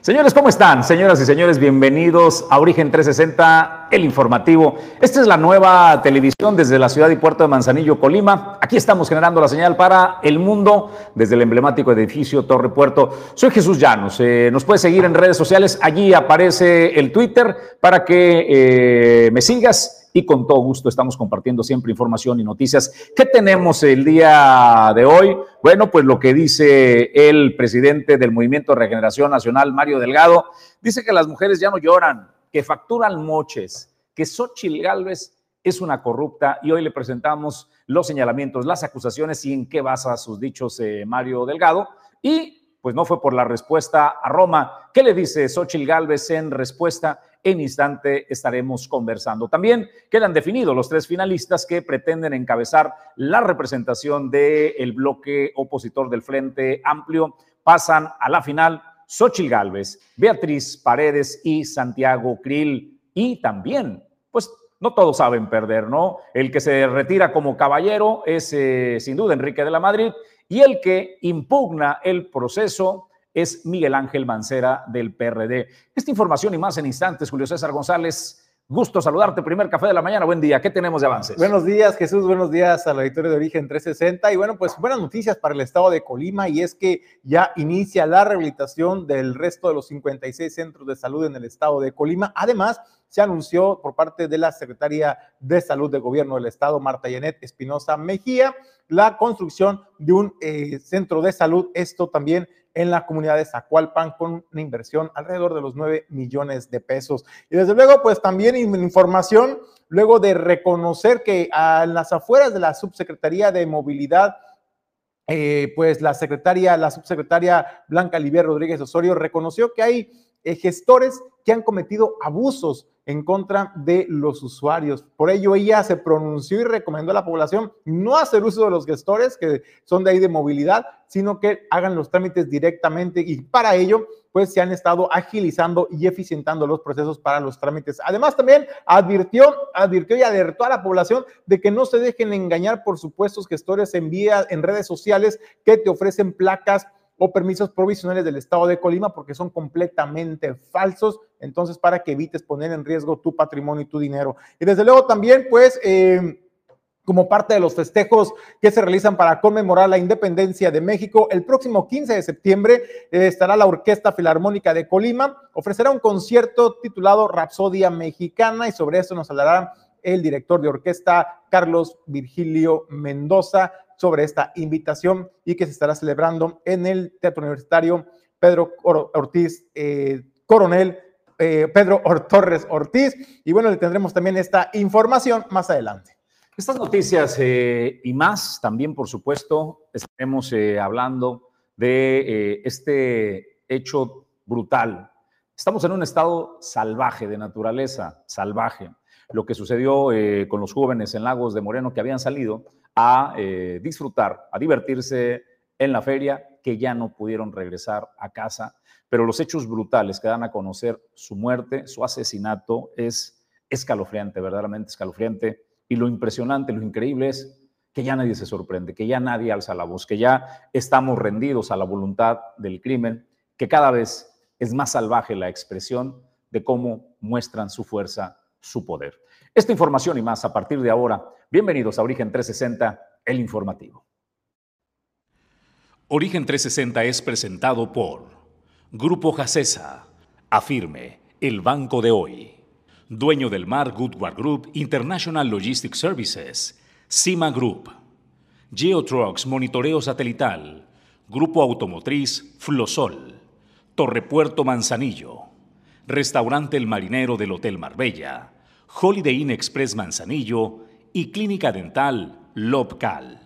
Señores, ¿cómo están? Señoras y señores, bienvenidos a Origen 360, el informativo. Esta es la nueva televisión desde la ciudad y puerto de Manzanillo, Colima. Aquí estamos generando la señal para el mundo desde el emblemático edificio Torre Puerto. Soy Jesús Llanos. Eh, nos puedes seguir en redes sociales. Allí aparece el Twitter para que eh, me sigas y con todo gusto estamos compartiendo siempre información y noticias. ¿Qué tenemos el día de hoy? Bueno, pues lo que dice el presidente del Movimiento de Regeneración Nacional, Mario Delgado, dice que las mujeres ya no lloran, que facturan moches, que Xochitl Gálvez es una corrupta y hoy le presentamos los señalamientos, las acusaciones y en qué basa sus dichos eh, Mario Delgado. Y pues no fue por la respuesta a Roma. ¿Qué le dice Xochitl Gálvez en respuesta? En instante estaremos conversando. También quedan definidos los tres finalistas que pretenden encabezar la representación del bloque opositor del Frente Amplio. Pasan a la final Xochitl Gálvez, Beatriz Paredes y Santiago Krill. Y también, pues no todos saben perder, ¿no? El que se retira como caballero es eh, sin duda Enrique de la Madrid y el que impugna el proceso es Miguel Ángel Mancera del PRD. Esta información y más en instantes, Julio César González. Gusto saludarte, primer café de la mañana. Buen día, ¿qué tenemos de avances? Buenos días, Jesús. Buenos días a la auditorio de Origen 360. Y bueno, pues buenas noticias para el estado de Colima y es que ya inicia la rehabilitación del resto de los 56 centros de salud en el estado de Colima. Además, se anunció por parte de la Secretaría de Salud del Gobierno del Estado, Marta Yanet Espinosa Mejía, la construcción de un eh, centro de salud. Esto también en la comunidad de Zacualpan con una inversión alrededor de los 9 millones de pesos. Y desde luego, pues también información, luego de reconocer que a las afueras de la Subsecretaría de Movilidad, eh, pues la secretaria, la subsecretaria Blanca Olivier Rodríguez Osorio reconoció que hay eh, gestores que han cometido abusos en contra de los usuarios. Por ello, ella se pronunció y recomendó a la población no hacer uso de los gestores que son de ahí de movilidad, sino que hagan los trámites directamente y para ello, pues se han estado agilizando y eficientando los procesos para los trámites. Además, también advirtió, advirtió y alertó a la población de que no se dejen engañar por supuestos gestores en vía, en redes sociales que te ofrecen placas o permisos provisionales del Estado de Colima porque son completamente falsos. Entonces, para que evites poner en riesgo tu patrimonio y tu dinero. Y desde luego también, pues, eh, como parte de los festejos que se realizan para conmemorar la independencia de México. El próximo 15 de septiembre eh, estará la Orquesta Filarmónica de Colima, ofrecerá un concierto titulado Rapsodia Mexicana y sobre eso nos hablará el director de orquesta Carlos Virgilio Mendoza sobre esta invitación y que se estará celebrando en el Teatro Universitario Pedro Ortiz eh, Coronel, eh, Pedro Torres Ortiz. Y bueno, le tendremos también esta información más adelante. Estas noticias eh, y más, también por supuesto, estaremos hablando de este hecho brutal. Estamos en un estado salvaje de naturaleza, salvaje. Lo que sucedió con los jóvenes en Lagos de Moreno que habían salido a eh, disfrutar, a divertirse en la feria, que ya no pudieron regresar a casa. Pero los hechos brutales que dan a conocer su muerte, su asesinato, es escalofriante, verdaderamente escalofriante. Y lo impresionante, lo increíble es que ya nadie se sorprende, que ya nadie alza la voz, que ya estamos rendidos a la voluntad del crimen, que cada vez es más salvaje la expresión de cómo muestran su fuerza, su poder. Esta información y más a partir de ahora Bienvenidos a Origen 360, el informativo. Origen 360 es presentado por Grupo Jacesa, Afirme, el banco de hoy. Dueño del mar Goodward Group International Logistics Services, CIMA Group. Geotrucks Monitoreo Satelital, Grupo Automotriz Flosol, Torrepuerto Manzanillo, Restaurante El Marinero del Hotel Marbella, Holiday Inn Express Manzanillo y Clínica Dental Lobcal.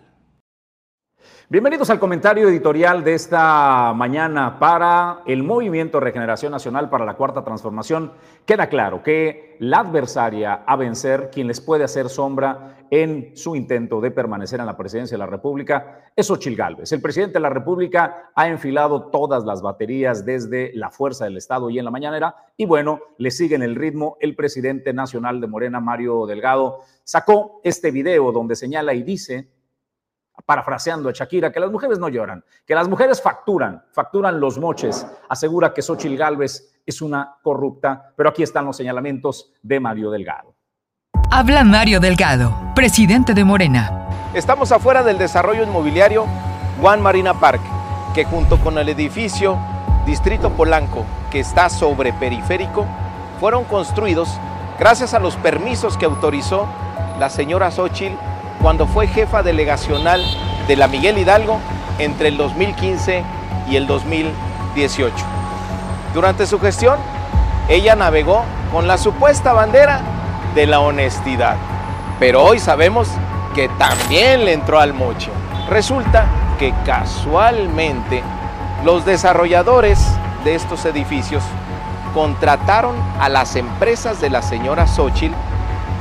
Bienvenidos al comentario editorial de esta mañana para el Movimiento Regeneración Nacional para la Cuarta Transformación. Queda claro que la adversaria a vencer, quien les puede hacer sombra en su intento de permanecer en la presidencia de la República, es Ochil Gálvez. El presidente de la República ha enfilado todas las baterías desde la fuerza del Estado y en la mañanera, y bueno, le sigue en el ritmo el presidente nacional de Morena, Mario Delgado, sacó este video donde señala y dice parafraseando a Shakira, que las mujeres no lloran, que las mujeres facturan, facturan los moches, asegura que Xochil Gálvez es una corrupta, pero aquí están los señalamientos de Mario Delgado. Habla Mario Delgado, presidente de Morena. Estamos afuera del desarrollo inmobiliario Juan Marina Park, que junto con el edificio Distrito Polanco, que está sobre periférico, fueron construidos gracias a los permisos que autorizó la señora Xochil cuando fue jefa delegacional de la Miguel Hidalgo entre el 2015 y el 2018. Durante su gestión, ella navegó con la supuesta bandera de la honestidad, pero hoy sabemos que también le entró al mocho. Resulta que casualmente los desarrolladores de estos edificios contrataron a las empresas de la señora Xochitl,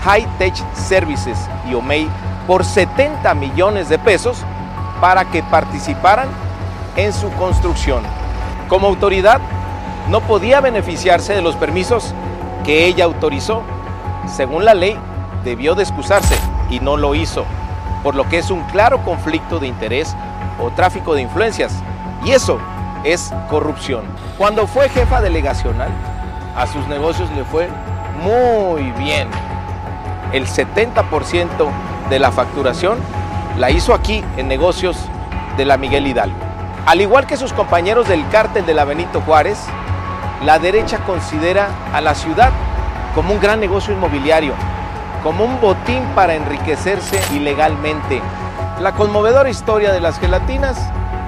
High Tech Services y Omei por 70 millones de pesos para que participaran en su construcción. Como autoridad, no podía beneficiarse de los permisos que ella autorizó. Según la ley, debió de excusarse y no lo hizo, por lo que es un claro conflicto de interés o tráfico de influencias. Y eso es corrupción. Cuando fue jefa delegacional, a sus negocios le fue muy bien. El 70% de la facturación la hizo aquí en negocios de la Miguel Hidalgo. Al igual que sus compañeros del cártel de la Benito Juárez, la derecha considera a la ciudad como un gran negocio inmobiliario, como un botín para enriquecerse ilegalmente. La conmovedora historia de las gelatinas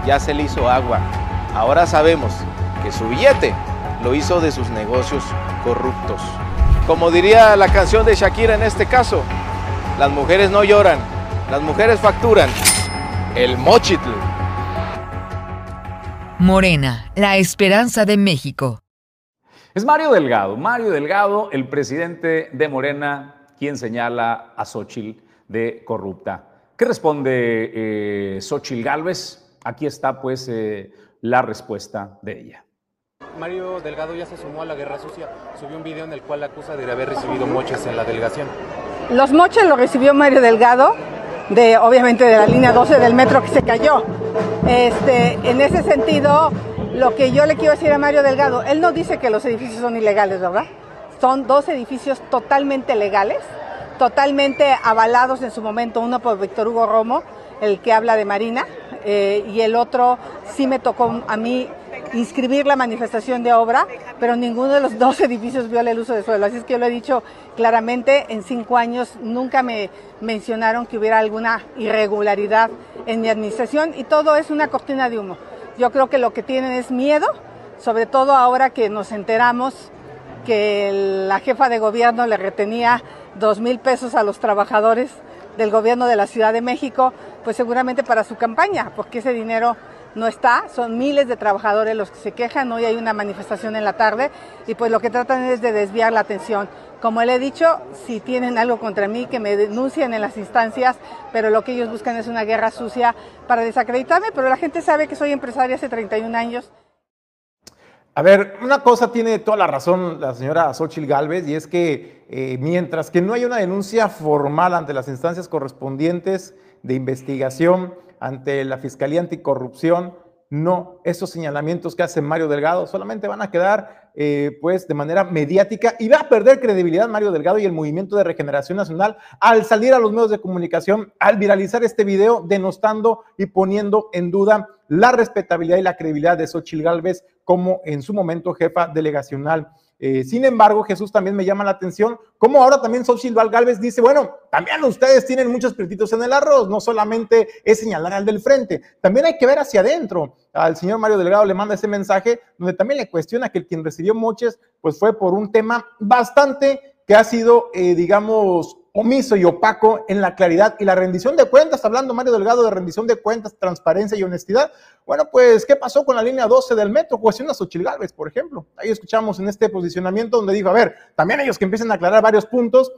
ya se le hizo agua. Ahora sabemos que su billete lo hizo de sus negocios corruptos. Como diría la canción de Shakira en este caso, las mujeres no lloran, las mujeres facturan. El mochitl. Morena, la esperanza de México. Es Mario Delgado, Mario Delgado, el presidente de Morena, quien señala a Xochitl de corrupta. ¿Qué responde eh, Xochitl Gálvez? Aquí está pues eh, la respuesta de ella. Mario Delgado ya se sumó a la guerra sucia, subió un video en el cual acusa de haber recibido moches en la delegación. Los moches los recibió Mario Delgado, de obviamente de la línea 12 del metro que se cayó. Este, en ese sentido, lo que yo le quiero decir a Mario Delgado, él no dice que los edificios son ilegales, ¿verdad? Son dos edificios totalmente legales, totalmente avalados en su momento, uno por Víctor Hugo Romo, el que habla de Marina, eh, y el otro sí me tocó a mí inscribir la manifestación de obra, pero ninguno de los dos edificios viola el uso de suelo. Así es que yo lo he dicho claramente, en cinco años nunca me mencionaron que hubiera alguna irregularidad en mi administración y todo es una cortina de humo. Yo creo que lo que tienen es miedo, sobre todo ahora que nos enteramos que la jefa de gobierno le retenía dos mil pesos a los trabajadores del gobierno de la Ciudad de México, pues seguramente para su campaña, porque ese dinero no está, son miles de trabajadores los que se quejan, hoy hay una manifestación en la tarde y pues lo que tratan es de desviar la atención. Como le he dicho, si tienen algo contra mí, que me denuncien en las instancias, pero lo que ellos buscan es una guerra sucia para desacreditarme, pero la gente sabe que soy empresaria hace 31 años. A ver, una cosa tiene toda la razón la señora Xochil Gálvez y es que eh, mientras que no hay una denuncia formal ante las instancias correspondientes de investigación, ante la Fiscalía Anticorrupción, no, esos señalamientos que hace Mario Delgado solamente van a quedar eh, pues de manera mediática y va a perder credibilidad Mario Delgado y el Movimiento de Regeneración Nacional al salir a los medios de comunicación, al viralizar este video denostando y poniendo en duda la respetabilidad y la credibilidad de Xochil Gálvez como en su momento jefa delegacional eh, sin embargo, Jesús también me llama la atención, como ahora también Xochitl Galvez dice, bueno, también ustedes tienen muchos pretitos en el arroz, no solamente es señalar al del frente, también hay que ver hacia adentro. Al señor Mario Delgado le manda ese mensaje donde también le cuestiona que quien recibió moches, pues fue por un tema bastante que ha sido, eh, digamos, omiso y opaco en la claridad y la rendición de cuentas, hablando Mario Delgado de rendición de cuentas, transparencia y honestidad. Bueno, pues, ¿qué pasó con la línea 12 del metro? Cuestiona a Gálvez, por ejemplo. Ahí escuchamos en este posicionamiento donde dijo, a ver, también ellos que empiecen a aclarar varios puntos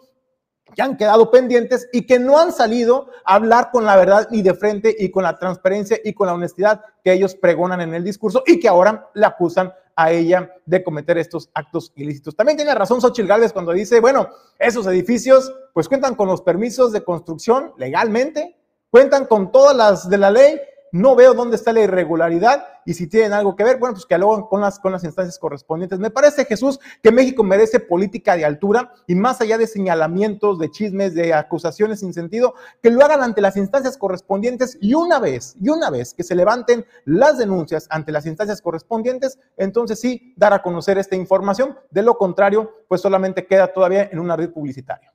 que han quedado pendientes y que no han salido a hablar con la verdad y de frente y con la transparencia y con la honestidad que ellos pregonan en el discurso y que ahora le acusan a ella de cometer estos actos ilícitos. También tiene razón Xochitl Gálvez cuando dice, bueno, esos edificios pues cuentan con los permisos de construcción legalmente, cuentan con todas las de la ley, no veo dónde está la irregularidad y si tienen algo que ver, bueno, pues que lo con las, con las instancias correspondientes. Me parece, Jesús, que México merece política de altura y más allá de señalamientos, de chismes, de acusaciones sin sentido, que lo hagan ante las instancias correspondientes y una vez, y una vez que se levanten las denuncias ante las instancias correspondientes, entonces sí, dar a conocer esta información. De lo contrario, pues solamente queda todavía en una red publicitaria.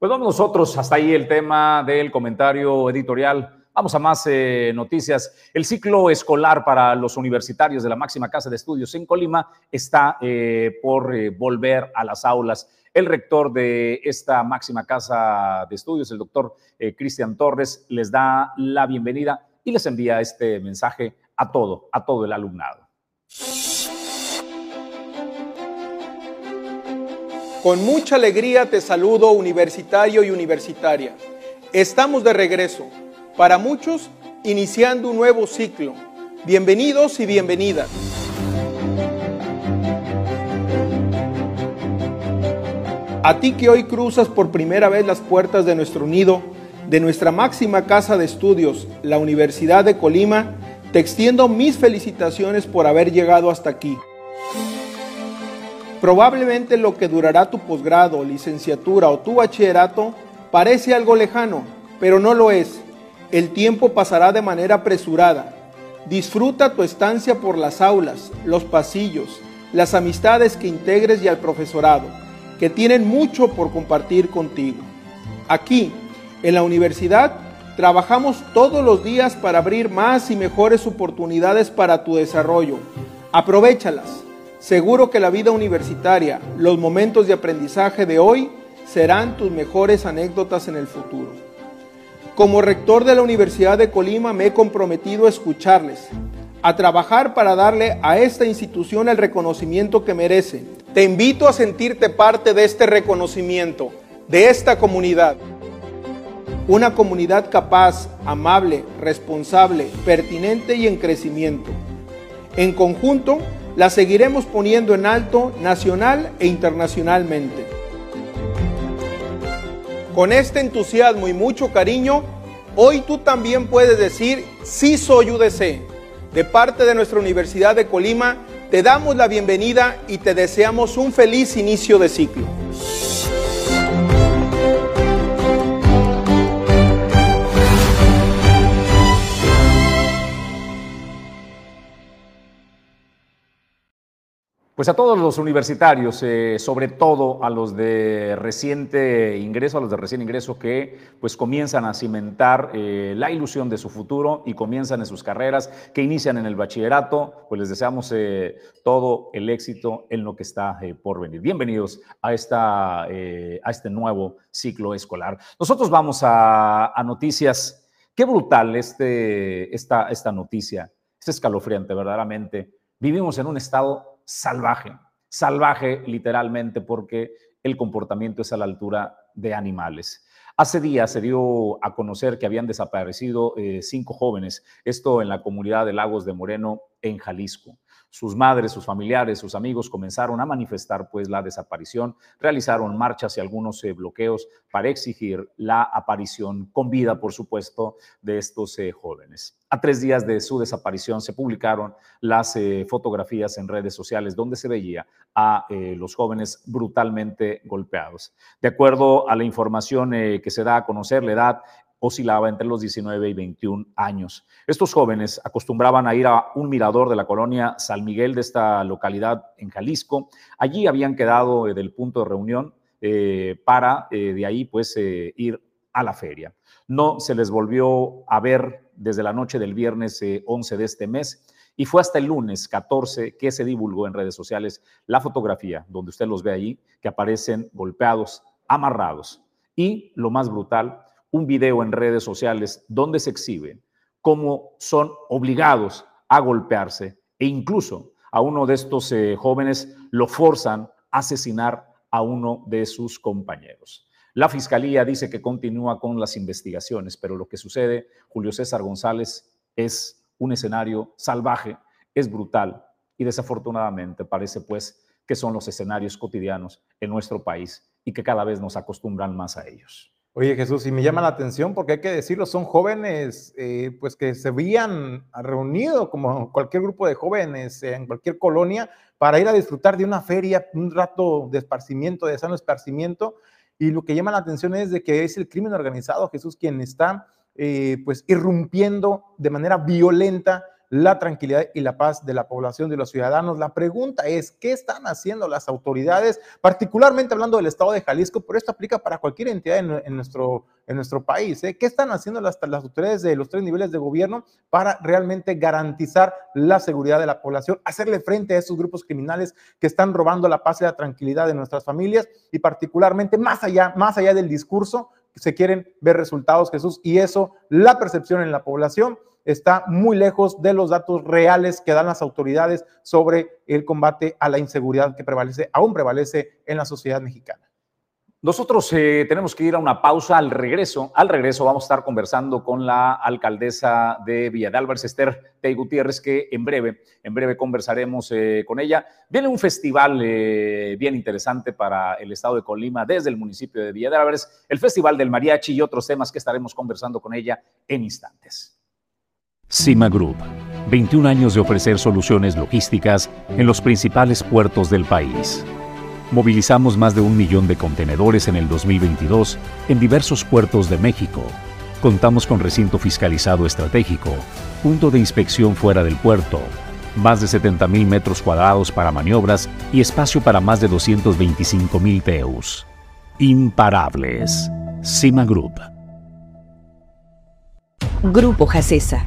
Pues vamos nosotros, hasta ahí el tema del comentario editorial Vamos a más eh, noticias. El ciclo escolar para los universitarios de la máxima casa de estudios en Colima está eh, por eh, volver a las aulas. El rector de esta máxima casa de estudios, el doctor Cristian Torres, les da la bienvenida y les envía este mensaje a todo, a todo el alumnado. Con mucha alegría te saludo universitario y universitaria. Estamos de regreso para muchos, iniciando un nuevo ciclo. Bienvenidos y bienvenidas. A ti que hoy cruzas por primera vez las puertas de nuestro nido, de nuestra máxima casa de estudios, la Universidad de Colima, te extiendo mis felicitaciones por haber llegado hasta aquí. Probablemente lo que durará tu posgrado, licenciatura o tu bachillerato parece algo lejano, pero no lo es el tiempo pasará de manera apresurada. Disfruta tu estancia por las aulas, los pasillos, las amistades que integres y al profesorado, que tienen mucho por compartir contigo. Aquí, en la universidad, trabajamos todos los días para abrir más y mejores oportunidades para tu desarrollo. Aprovechalas. Seguro que la vida universitaria, los momentos de aprendizaje de hoy, serán tus mejores anécdotas en el futuro. Como rector de la Universidad de Colima me he comprometido a escucharles, a trabajar para darle a esta institución el reconocimiento que merece. Te invito a sentirte parte de este reconocimiento, de esta comunidad. Una comunidad capaz, amable, responsable, pertinente y en crecimiento. En conjunto, la seguiremos poniendo en alto nacional e internacionalmente. Con este entusiasmo y mucho cariño, hoy tú también puedes decir, sí soy UDC. De parte de nuestra Universidad de Colima, te damos la bienvenida y te deseamos un feliz inicio de ciclo. Pues a todos los universitarios, eh, sobre todo a los de reciente ingreso, a los de recién ingreso que pues comienzan a cimentar eh, la ilusión de su futuro y comienzan en sus carreras, que inician en el bachillerato, pues les deseamos eh, todo el éxito en lo que está por venir. Bienvenidos a, esta, a este nuevo ciclo escolar. Nosotros vamos a, noticias. Qué brutal este, esta, esta noticia, es escalofriante verdaderamente. Vivimos en un estado salvaje, salvaje literalmente porque el comportamiento es a la altura de animales. Hace días se dio a conocer que habían desaparecido eh, cinco jóvenes, esto en la comunidad de Lagos de Moreno, en Jalisco. Sus madres, sus familiares, sus amigos comenzaron a manifestar pues la desaparición, realizaron marchas y algunos eh, bloqueos para exigir la aparición con vida, por supuesto, de estos eh, jóvenes. A tres días de su desaparición se publicaron las eh, fotografías en redes sociales donde se veía a los jóvenes brutalmente golpeados. De acuerdo a la información que se da a conocer, la edad oscilaba entre los 19 y 21 años. Estos jóvenes acostumbraban a ir a un mirador de la colonia San Miguel de esta localidad en Jalisco. Allí habían quedado eh, del punto de reunión eh, para eh, de ahí pues ir a la feria. No se les volvió a ver desde la noche del viernes 11 de este mes y fue hasta el lunes 14 que se divulgó en redes sociales la fotografía donde usted los ve ahí que aparecen golpeados, amarrados y lo más brutal, un video en redes sociales donde se exhibe cómo son obligados a golpearse e incluso a uno de estos eh, jóvenes lo forzan a asesinar a uno de sus compañeros. La fiscalía dice que continúa con las investigaciones, pero lo que sucede, Julio César González, es un escenario salvaje, es brutal y desafortunadamente parece pues que son los escenarios cotidianos en nuestro país y que cada vez nos acostumbran más a ellos. Oye Jesús, y me llama la atención porque hay que decirlo, son jóvenes eh, pues que se habían reunido como cualquier grupo de jóvenes en cualquier colonia para ir a disfrutar de una feria, un rato de esparcimiento, de sano esparcimiento. Y lo que llama la atención es de que es el crimen organizado, Jesús, quien está eh, pues irrumpiendo de manera violenta la tranquilidad y la paz de la población, de los ciudadanos. La pregunta es, ¿qué están haciendo las autoridades, particularmente hablando del estado de Jalisco, pero esto aplica para cualquier entidad en, nuestro, en nuestro país? ¿eh? ¿Qué están haciendo las, las autoridades de los tres niveles de gobierno para realmente garantizar la seguridad de la población, hacerle frente a esos grupos criminales que están robando la paz y la tranquilidad de nuestras familias y particularmente más allá, más allá del discurso, se quieren ver resultados, Jesús, y eso, la percepción en la población está muy lejos de los datos reales que dan las autoridades sobre el combate a la inseguridad que prevalece, aún prevalece en la sociedad mexicana. Nosotros eh, tenemos que ir a una pausa al regreso. Al regreso vamos a estar conversando con la alcaldesa de Villa de Álvarez, Esther Tey Gutiérrez, que en breve, en breve conversaremos eh, con ella. Viene un festival eh, bien interesante para el estado de Colima desde el municipio de Villa de Álvarez, el Festival del Mariachi y otros temas que estaremos conversando con ella en instantes. Cima Group, 21 años de ofrecer soluciones logísticas en los principales puertos del país. Movilizamos más de un millón de contenedores en el 2022 en diversos puertos de México. Contamos con recinto fiscalizado estratégico, punto de inspección fuera del puerto, más de 70 mil metros cuadrados para maniobras y espacio para más de 225 mil TEUs. Imparables. Cima Group. Grupo Jacesa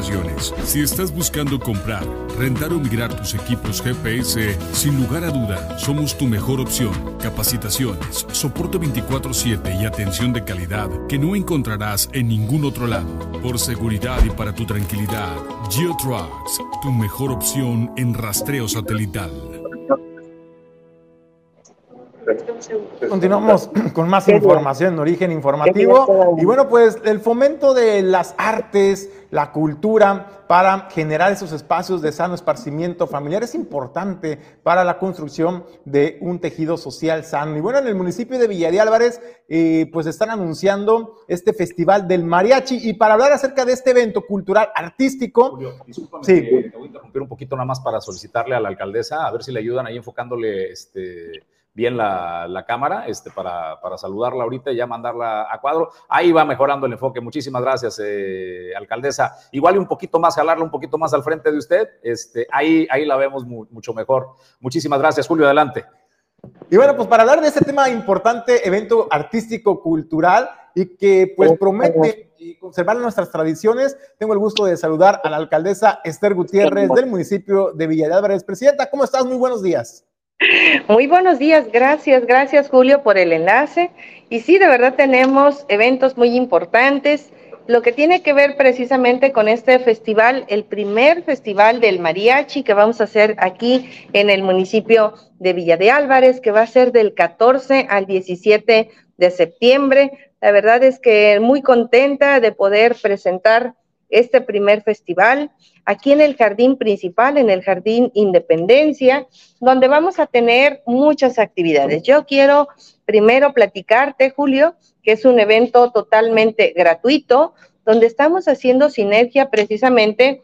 Si estás buscando comprar, rentar o migrar tus equipos GPS, sin lugar a duda, somos tu mejor opción. Capacitaciones, soporte 24/7 y atención de calidad que no encontrarás en ningún otro lado. Por seguridad y para tu tranquilidad, GeoTrucks, tu mejor opción en rastreo satelital. Continuamos con más información en origen informativo. Y bueno, pues el fomento de las artes, la cultura para generar esos espacios de sano esparcimiento familiar es importante para la construcción de un tejido social sano. Y bueno, en el municipio de Villa de Álvarez, eh, pues están anunciando este festival del mariachi. Y para hablar acerca de este evento cultural artístico. Julio, discúlpame, sí. te voy a interrumpir un poquito nada más para solicitarle a la alcaldesa, a ver si le ayudan ahí enfocándole este bien la, la cámara este, para, para, saludarla ahorita y ya mandarla a cuadro. Ahí va mejorando el enfoque. Muchísimas gracias, eh, alcaldesa. Igual un poquito más, jalarla un poquito más al frente de usted. Este, ahí, ahí la vemos mucho mejor. Muchísimas gracias, Julio. Adelante. Y bueno, pues para hablar de este tema importante, evento artístico cultural y que pues promete conservar nuestras tradiciones, tengo el gusto de saludar a la alcaldesa Esther Gutiérrez del municipio de Villa de Álvarez. Presidenta, ¿cómo estás? Muy buenos días. Muy buenos días, gracias, gracias Julio por el enlace. Y sí, de verdad tenemos eventos muy importantes, lo que tiene que ver precisamente con este festival, el primer festival del mariachi que vamos a hacer aquí en el municipio de Villa de Álvarez, que va a ser del 14 al 17 de septiembre. La verdad es que muy contenta de poder presentar este primer festival aquí en el jardín principal, en el jardín Independencia, donde vamos a tener muchas actividades. Yo quiero primero platicarte, Julio, que es un evento totalmente gratuito, donde estamos haciendo sinergia precisamente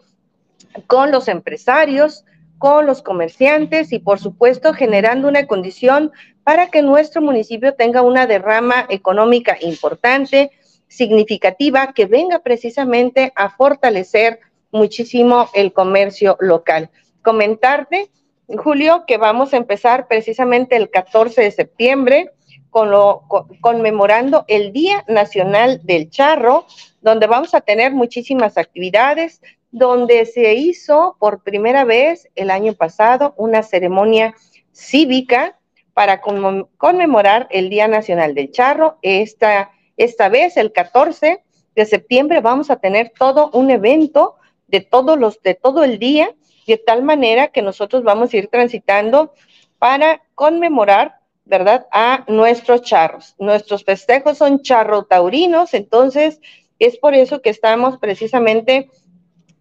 con los empresarios, con los comerciantes y por supuesto generando una condición para que nuestro municipio tenga una derrama económica importante significativa que venga precisamente a fortalecer muchísimo el comercio local. Comentarte, Julio, que vamos a empezar precisamente el 14 de septiembre con lo, conmemorando el Día Nacional del Charro, donde vamos a tener muchísimas actividades, donde se hizo por primera vez el año pasado una ceremonia cívica para conmemorar el Día Nacional del Charro. Esta, esta vez, el 14 de septiembre, vamos a tener todo un evento de todos los, de todo el día, de tal manera que nosotros vamos a ir transitando para conmemorar, ¿verdad?, a nuestros charros. Nuestros festejos son charro taurinos, entonces es por eso que estamos precisamente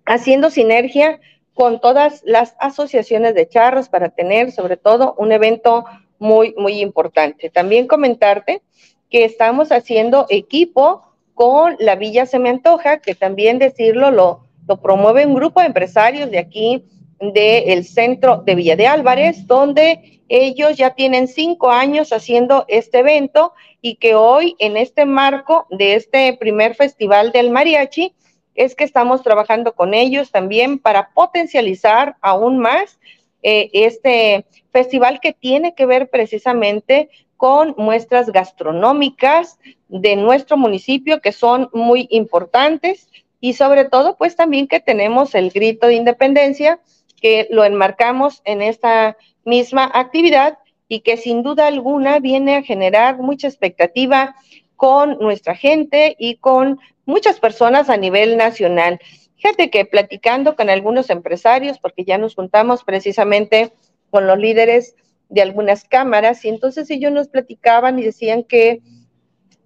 haciendo sinergia con todas las asociaciones de charros para tener sobre todo un evento muy, muy importante. También comentarte que estamos haciendo equipo con la Villa Se Me Antoja, que también decirlo lo, lo promueve un grupo de empresarios de aquí, del centro de Villa de Álvarez, donde ellos ya tienen cinco años haciendo este evento y que hoy en este marco de este primer festival del mariachi es que estamos trabajando con ellos también para potencializar aún más eh, este festival que tiene que ver precisamente con muestras gastronómicas de nuestro municipio que son muy importantes y sobre todo pues también que tenemos el grito de independencia que lo enmarcamos en esta misma actividad y que sin duda alguna viene a generar mucha expectativa con nuestra gente y con muchas personas a nivel nacional. Fíjate que platicando con algunos empresarios, porque ya nos juntamos precisamente con los líderes de algunas cámaras, y entonces ellos nos platicaban y decían que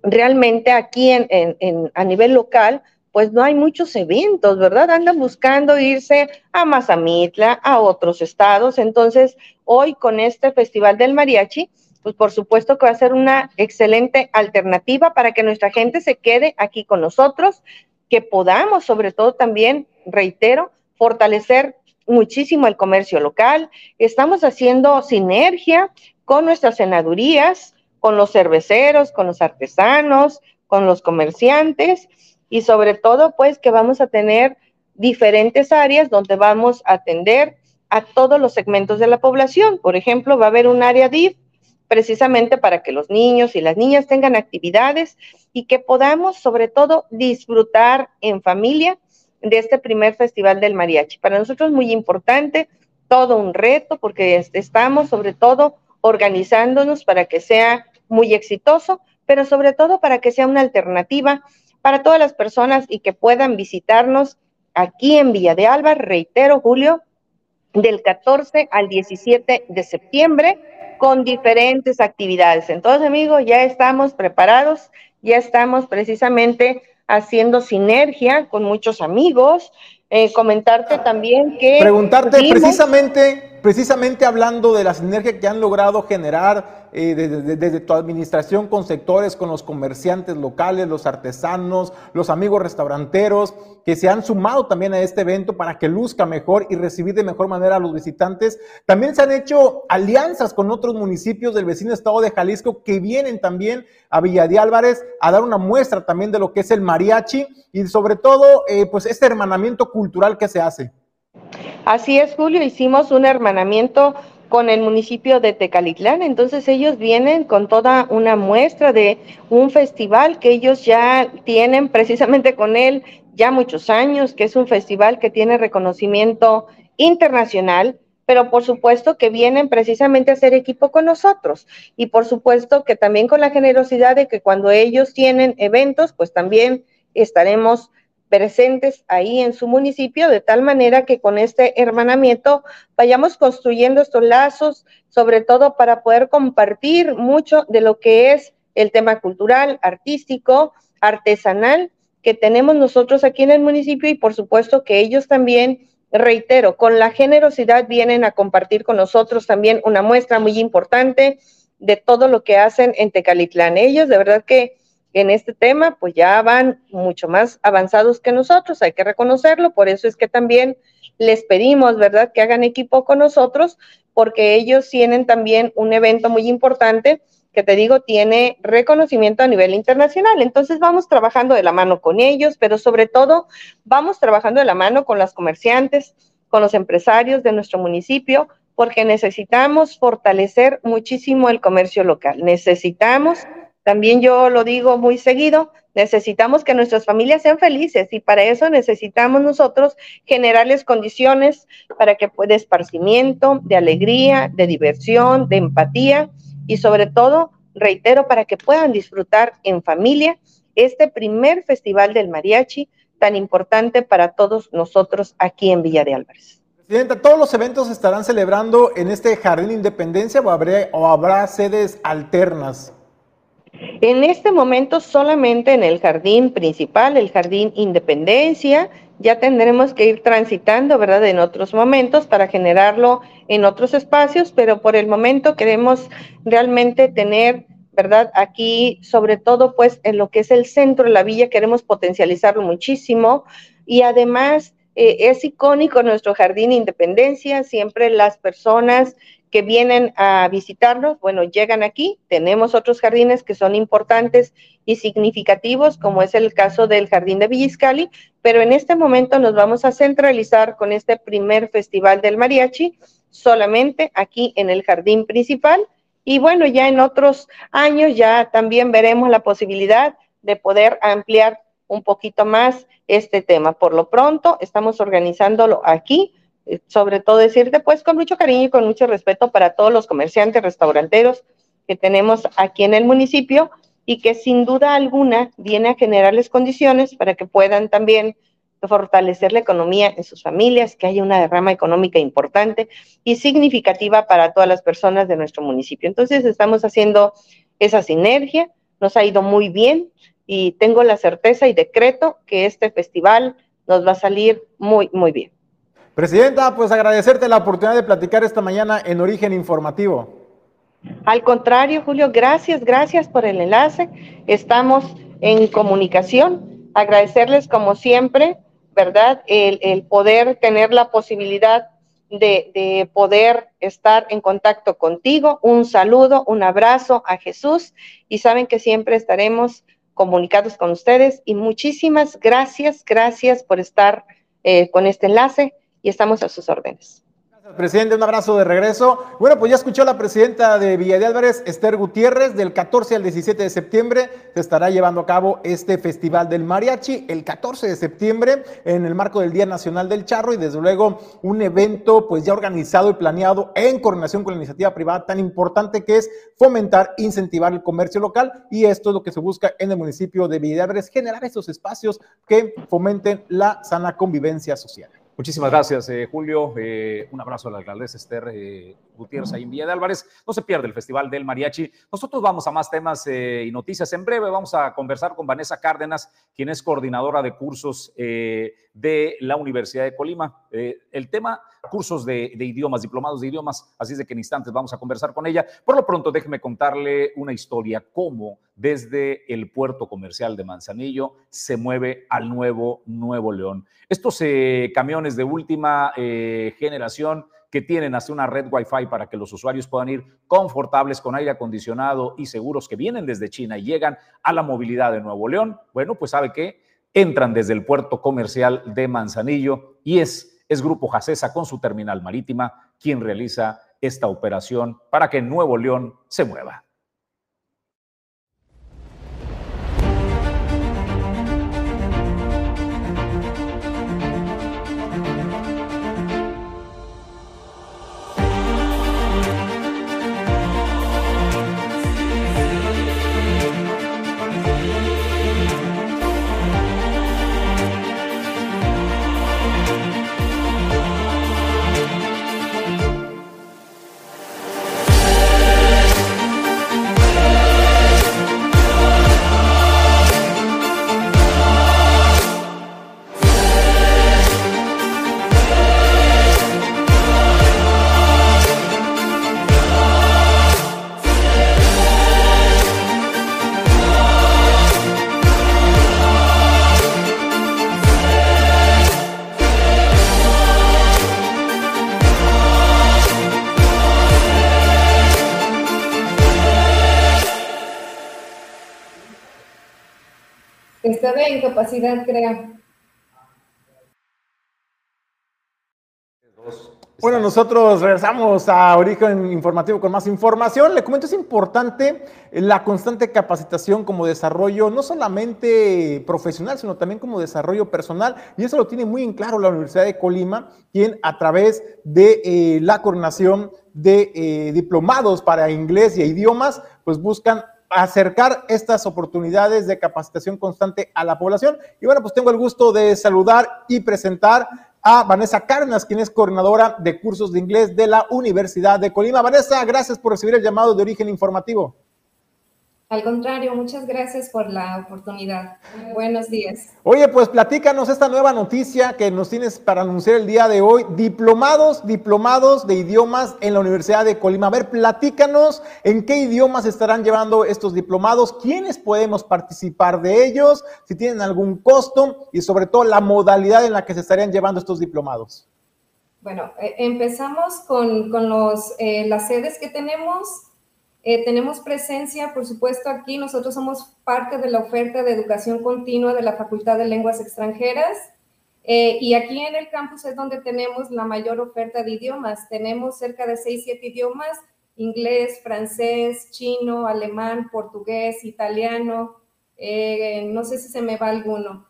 realmente aquí en, en, a nivel local, pues no hay muchos eventos, ¿verdad? Andan buscando irse a Mazamitla, a otros estados. Entonces, hoy con este Festival del Mariachi, pues por supuesto que va a ser una excelente alternativa para que nuestra gente se quede aquí con nosotros, que podamos sobre todo también, reitero, fortalecer muchísimo el comercio local. Estamos haciendo sinergia con nuestras senadurías, con los cerveceros, con los artesanos, con los comerciantes y sobre todo pues que vamos a tener diferentes áreas donde vamos a atender a todos los segmentos de la población. Por ejemplo, va a haber un área DIF precisamente para que los niños y las niñas tengan actividades y que podamos sobre todo disfrutar en familia de este primer festival del mariachi. Para nosotros es muy importante, todo un reto, porque estamos sobre todo organizándonos para que sea muy exitoso, pero sobre todo para que sea una alternativa para todas las personas y que puedan visitarnos aquí en Villa de Alba, reitero, Julio, del 14 al 17 de septiembre con diferentes actividades. Entonces, amigos, ya estamos preparados, ya estamos precisamente haciendo sinergia con muchos amigos. Eh, comentarte también que... Preguntarte precisamente, precisamente hablando de la sinergia que han logrado generar eh, desde, tu administración con sectores, con los comerciantes locales, los artesanos, los amigos restauranteros, que se han sumado también a este evento para que luzca mejor y recibir de mejor manera a los visitantes. También se han hecho alianzas con otros municipios del vecino estado de Jalisco que vienen también a Villa de Álvarez a dar una muestra también de lo que es el mariachi y sobre todo, eh, pues este hermanamiento cultural que se hace. Así es, Julio, hicimos un hermanamiento con el municipio de Tecalitlán. Entonces ellos vienen con toda una muestra de un festival que ellos ya tienen precisamente con él ya muchos años, que es un festival que tiene reconocimiento internacional, pero por supuesto que vienen precisamente a hacer equipo con nosotros y por supuesto que también con la generosidad de que cuando ellos tienen eventos, pues también estaremos presentes ahí en su municipio, de tal manera que con este hermanamiento vayamos construyendo estos lazos, sobre todo para poder compartir mucho de lo que es el tema cultural, artístico, artesanal que tenemos nosotros aquí en el municipio y por supuesto que ellos también, reitero, con la generosidad vienen a compartir con nosotros también una muestra muy importante de todo lo que hacen en Tecalitlán. Ellos de verdad que en este tema, pues ya van mucho más avanzados que nosotros, hay que reconocerlo, por eso es que también les pedimos, ¿verdad?, que hagan equipo con nosotros, porque ellos tienen también un evento muy importante que te digo tiene reconocimiento a nivel internacional. Entonces vamos trabajando de la mano con ellos, pero sobre todo vamos trabajando de la mano con las comerciantes, con los empresarios de nuestro municipio, porque necesitamos fortalecer muchísimo el comercio local. Necesitamos, también yo lo digo muy seguido, necesitamos que nuestras familias sean felices y para eso necesitamos nosotros generarles condiciones para que de esparcimiento, de alegría, de diversión, de empatía y sobre todo, reitero, para que puedan disfrutar en familia este primer festival del mariachi tan importante para todos nosotros aquí en Villa de Álvarez. Presidenta, ¿todos los eventos estarán celebrando en este Jardín Independencia o, o habrá sedes alternas? En este momento solamente en el jardín principal, el Jardín Independencia, ya tendremos que ir transitando, ¿verdad?, en otros momentos para generarlo en otros espacios, pero por el momento queremos realmente tener, ¿verdad?, aquí, sobre todo, pues, en lo que es el centro de la villa, queremos potencializarlo muchísimo y además eh, es icónico nuestro jardín Independencia, siempre las personas que vienen a visitarnos, bueno, llegan aquí, tenemos otros jardines que son importantes y significativos, como es el caso del Jardín de Villiscali, pero en este momento nos vamos a centralizar con este primer festival del mariachi, solamente aquí en el jardín principal, y bueno, ya en otros años ya también veremos la posibilidad de poder ampliar un poquito más este tema. Por lo pronto, estamos organizándolo aquí, sobre todo decirte, pues con mucho cariño y con mucho respeto para todos los comerciantes, restauranteros que tenemos aquí en el municipio y que sin duda alguna viene a generarles condiciones para que puedan también fortalecer la economía en sus familias, que haya una derrama económica importante y significativa para todas las personas de nuestro municipio. Entonces estamos haciendo esa sinergia, nos ha ido muy bien, y tengo la certeza y decreto que este festival nos va a salir muy, muy bien. Presidenta, pues agradecerte la oportunidad de platicar esta mañana en Origen Informativo. Al contrario, Julio, gracias, gracias por el enlace. Estamos en comunicación. Agradecerles como siempre, ¿verdad? El, poder tener la posibilidad de, de, poder estar en contacto contigo. Un saludo, un abrazo a Jesús y saben que siempre estaremos comunicados con ustedes y muchísimas gracias, gracias por estar eh, con este enlace y estamos a sus órdenes. Presidente, un abrazo de regreso. Bueno, pues ya escuchó la presidenta de Villa de Álvarez, Esther Gutiérrez, del 14 al 17 de septiembre se estará llevando a cabo este Festival del Mariachi, el 14 de septiembre, en el marco del Día Nacional del Charro y desde luego un evento pues ya organizado y planeado en coordinación con la iniciativa privada tan importante que es fomentar, incentivar el comercio local y esto es lo que se busca en el municipio de Villa de Álvarez, generar esos espacios que fomenten la sana convivencia social. Muchísimas gracias, eh, Julio. Eh, un abrazo a la alcaldesa Esther eh, Gutiérrez ahí en Villa de Álvarez. No se pierde el Festival del Mariachi. Nosotros vamos a más temas y noticias. En breve vamos a conversar con Vanessa Cárdenas, quien es coordinadora de cursos de la Universidad de Colima. el tema, cursos de, de, idiomas, diplomados de idiomas. Así es de que en instantes vamos a conversar con ella. Por lo pronto, déjeme contarle una historia, cómo desde el puerto comercial de Manzanillo se mueve al nuevo Nuevo León. Estos camiones de última eh, generación que tienen hasta una red Wi-Fi para que los usuarios puedan ir confortables con aire acondicionado y seguros que vienen desde China y llegan a la movilidad de Nuevo León. Bueno, pues sabe que entran desde el puerto comercial de Manzanillo y es, es Grupo Jacesa con su terminal marítima quien realiza esta operación para que Nuevo León se mueva. Bueno, nosotros regresamos a Origen Informativo con más información. Le comento, es importante la constante capacitación como desarrollo, no solamente profesional, sino también como desarrollo personal. Y eso lo tiene muy en claro la Universidad de Colima, quien a través de eh, la coordinación de eh, diplomados para inglés y idiomas, pues buscan acercar estas oportunidades de capacitación constante a la población. Y bueno, pues tengo el gusto de saludar y presentar a Vanessa Carnas, quien es coordinadora de cursos de inglés de la Universidad de Colima. Vanessa, gracias por recibir el llamado de origen informativo. Al contrario, muchas gracias por la oportunidad. Buenos días. Oye, pues platícanos esta nueva noticia que nos tienes para anunciar el día de hoy. Diplomados, diplomados de idiomas en la Universidad de Colima. A ver, platícanos en qué idiomas estarán llevando estos diplomados, quiénes podemos participar de ellos, si tienen algún costo y sobre todo la modalidad en la que se estarían llevando estos diplomados. Bueno, eh, empezamos con, los, eh, las sedes que tenemos. Eh, tenemos presencia, por supuesto, aquí nosotros somos parte de la oferta de educación continua de la Facultad de Lenguas Extranjeras eh, y aquí en el campus es donde tenemos la mayor oferta de idiomas. Tenemos cerca de 6, 7 idiomas, inglés, francés, chino, alemán, portugués, italiano, eh, no sé si se me va alguno.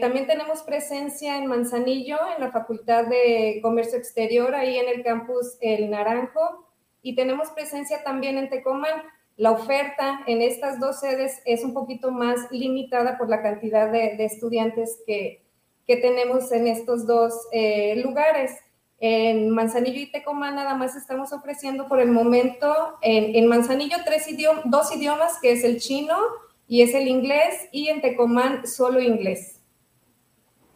también tenemos presencia en Manzanillo, en la Facultad de Comercio Exterior, ahí en el campus El Naranjo y tenemos presencia también en Tecomán. La oferta en estas dos sedes es un poquito más limitada por la cantidad de, estudiantes que, que, tenemos en estos dos eh, lugares. En Manzanillo y Tecomán nada más estamos ofreciendo por el momento en, en Manzanillo tres dos idiomas, que es el chino y es el inglés, y en Tecomán solo inglés.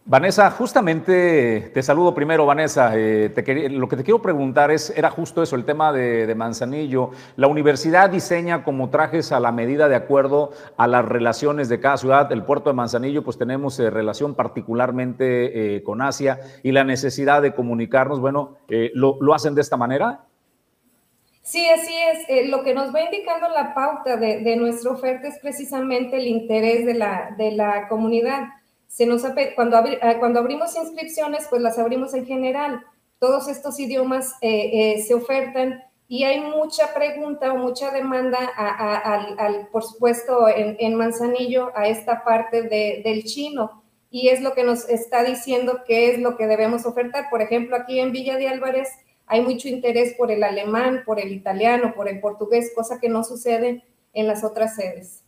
Vanessa, justamente te saludo primero, Vanessa. Eh, lo que te quiero preguntar es, era justo eso, el tema de, Manzanillo. La universidad diseña como trajes a la medida de acuerdo a las relaciones de cada ciudad. El puerto de Manzanillo, pues tenemos eh, relación particularmente eh, con Asia y la necesidad de comunicarnos, bueno, ¿lo, hacen de esta manera? Sí, así es. lo que nos va indicando la pauta de, nuestra oferta es precisamente el interés de la comunidad se nos cuando, ah, cuando abrimos inscripciones, pues las abrimos en general. Todos estos idiomas eh, eh, se ofertan y hay mucha pregunta o mucha demanda, al, por supuesto, en, Manzanillo, a esta parte del chino. Y es lo que nos está diciendo qué es lo que debemos ofertar. Por ejemplo, aquí en Villa de Álvarez hay mucho interés por el alemán, por el italiano, por el portugués, cosa que no sucede en las otras sedes.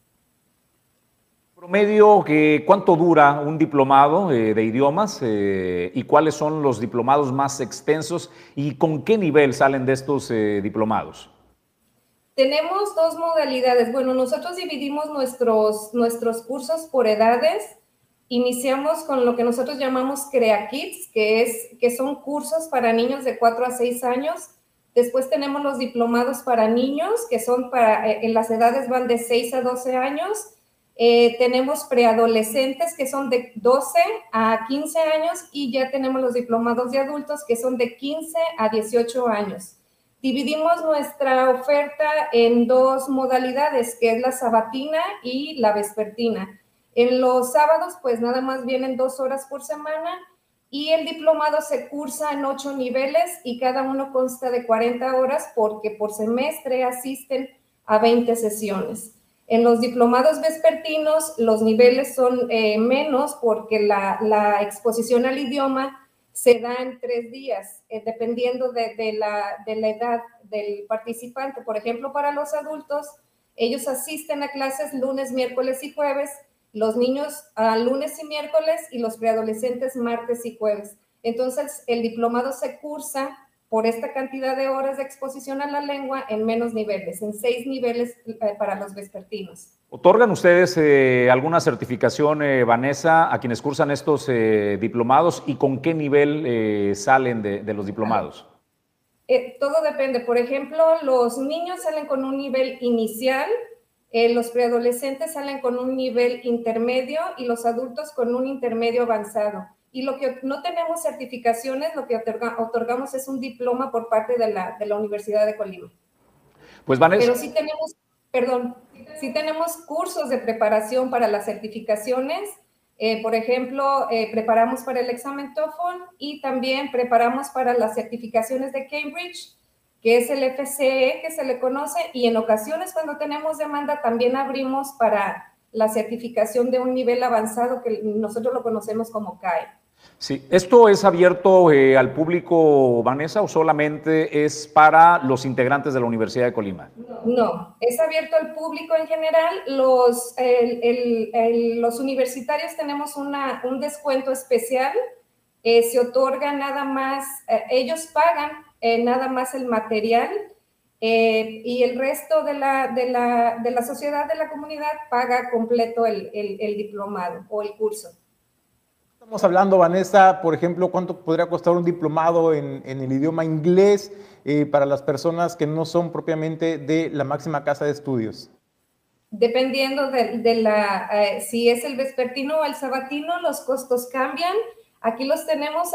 Promedio, ¿cuánto dura un diplomado eh, de idiomas eh, y cuáles son los diplomados más extensos y con qué nivel salen de estos eh, diplomados? Tenemos dos modalidades. Bueno, nosotros dividimos nuestros, nuestros cursos por edades. Iniciamos con lo que nosotros llamamos Crea Kids, que, es, que son cursos para niños de 4 a 6 años. Después tenemos los diplomados para niños, que son para, en las edades van de 6 a 12 años eh, tenemos preadolescentes que son de 12 a 15 años y ya tenemos los diplomados de adultos que son de 15 a 18 años. Dividimos nuestra oferta en dos modalidades, que es la sabatina y la vespertina. En los sábados, pues nada más vienen dos horas por semana y el diplomado se cursa en ocho niveles y cada uno consta de 40 horas porque por semestre asisten a 20 sesiones. En los diplomados vespertinos los niveles son eh, menos porque la, exposición al idioma se da en tres días, eh, dependiendo de, la, edad del participante. Por ejemplo, para los adultos, ellos asisten a clases lunes, miércoles y jueves, los niños a lunes y miércoles y los preadolescentes martes y jueves. Entonces, el diplomado se cursa por esta cantidad de horas de exposición a la lengua en menos niveles, en seis niveles eh, para los vespertinos. ¿Otorgan ustedes eh, alguna certificación, eh, Vanessa, a quienes cursan estos diplomados y con qué nivel salen de, los diplomados? todo depende. Por ejemplo, los niños salen con un nivel inicial, los preadolescentes salen con un nivel intermedio y los adultos con un intermedio avanzado y lo que no tenemos certificaciones, lo que otorgamos es un diploma por parte de la, de la Universidad de Colima. Pues Vanessa. Pero sí tenemos perdón, sí tenemos cursos de preparación para las certificaciones. Eh, por ejemplo, eh, preparamos para el examen TOEFL y también preparamos para las certificaciones de Cambridge, que es el FCE que se le conoce, y en ocasiones cuando tenemos demanda también abrimos para la certificación de un nivel avanzado que nosotros lo conocemos como CAE. Sí, ¿esto es abierto eh, al público, Vanessa, o solamente es para los integrantes de la Universidad de Colima? No, es abierto al público en general. Los, los universitarios tenemos una, un descuento especial. Eh, se otorga nada más, eh, ellos pagan nada más el material y el resto de la, de, la, de la, sociedad, de la comunidad, paga completo el, el diplomado o el curso. Estamos hablando, Vanessa, por ejemplo, cuánto podría costar un diplomado en, el idioma inglés eh, para las personas que no son propiamente de la máxima casa de estudios. Dependiendo de, la, eh, si es el vespertino o el sabatino, los costos cambian. Aquí los tenemos,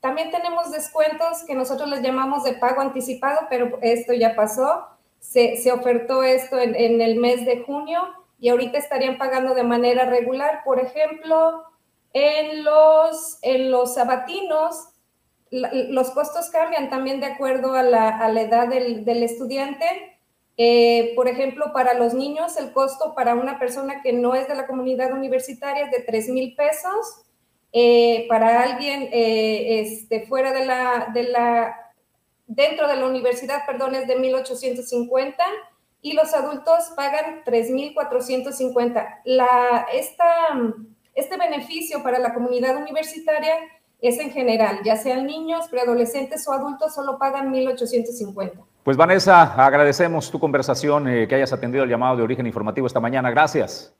también tenemos descuentos que nosotros les llamamos de pago anticipado, pero esto ya pasó. Se, se ofertó esto en, en el mes de junio y ahorita estarían pagando de manera regular. Por ejemplo, en los, en los sabatinos, los costos cambian también de acuerdo a la, edad del, estudiante. Eh, por ejemplo, para los niños, el costo para una persona que no es de la comunidad universitaria es de 3 mil pesos. Eh, para alguien eh, este, fuera de la, de la, dentro de la universidad, perdón, es de 1.850 y los adultos pagan 3.450. La, esta este beneficio para la comunidad universitaria es en general, ya sean niños, preadolescentes o adultos, solo pagan 1.850. Pues Vanessa, agradecemos tu conversación, eh, que hayas atendido el llamado de origen informativo esta mañana. Gracias.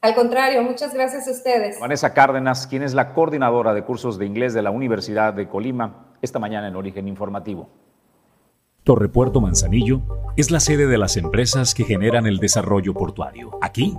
Al contrario, muchas gracias a ustedes. Vanessa Cárdenas, quien es la coordinadora de cursos de inglés de la Universidad de Colima, esta mañana en Origen Informativo. Torrepuerto Manzanillo es la sede de las empresas que generan el desarrollo portuario. Aquí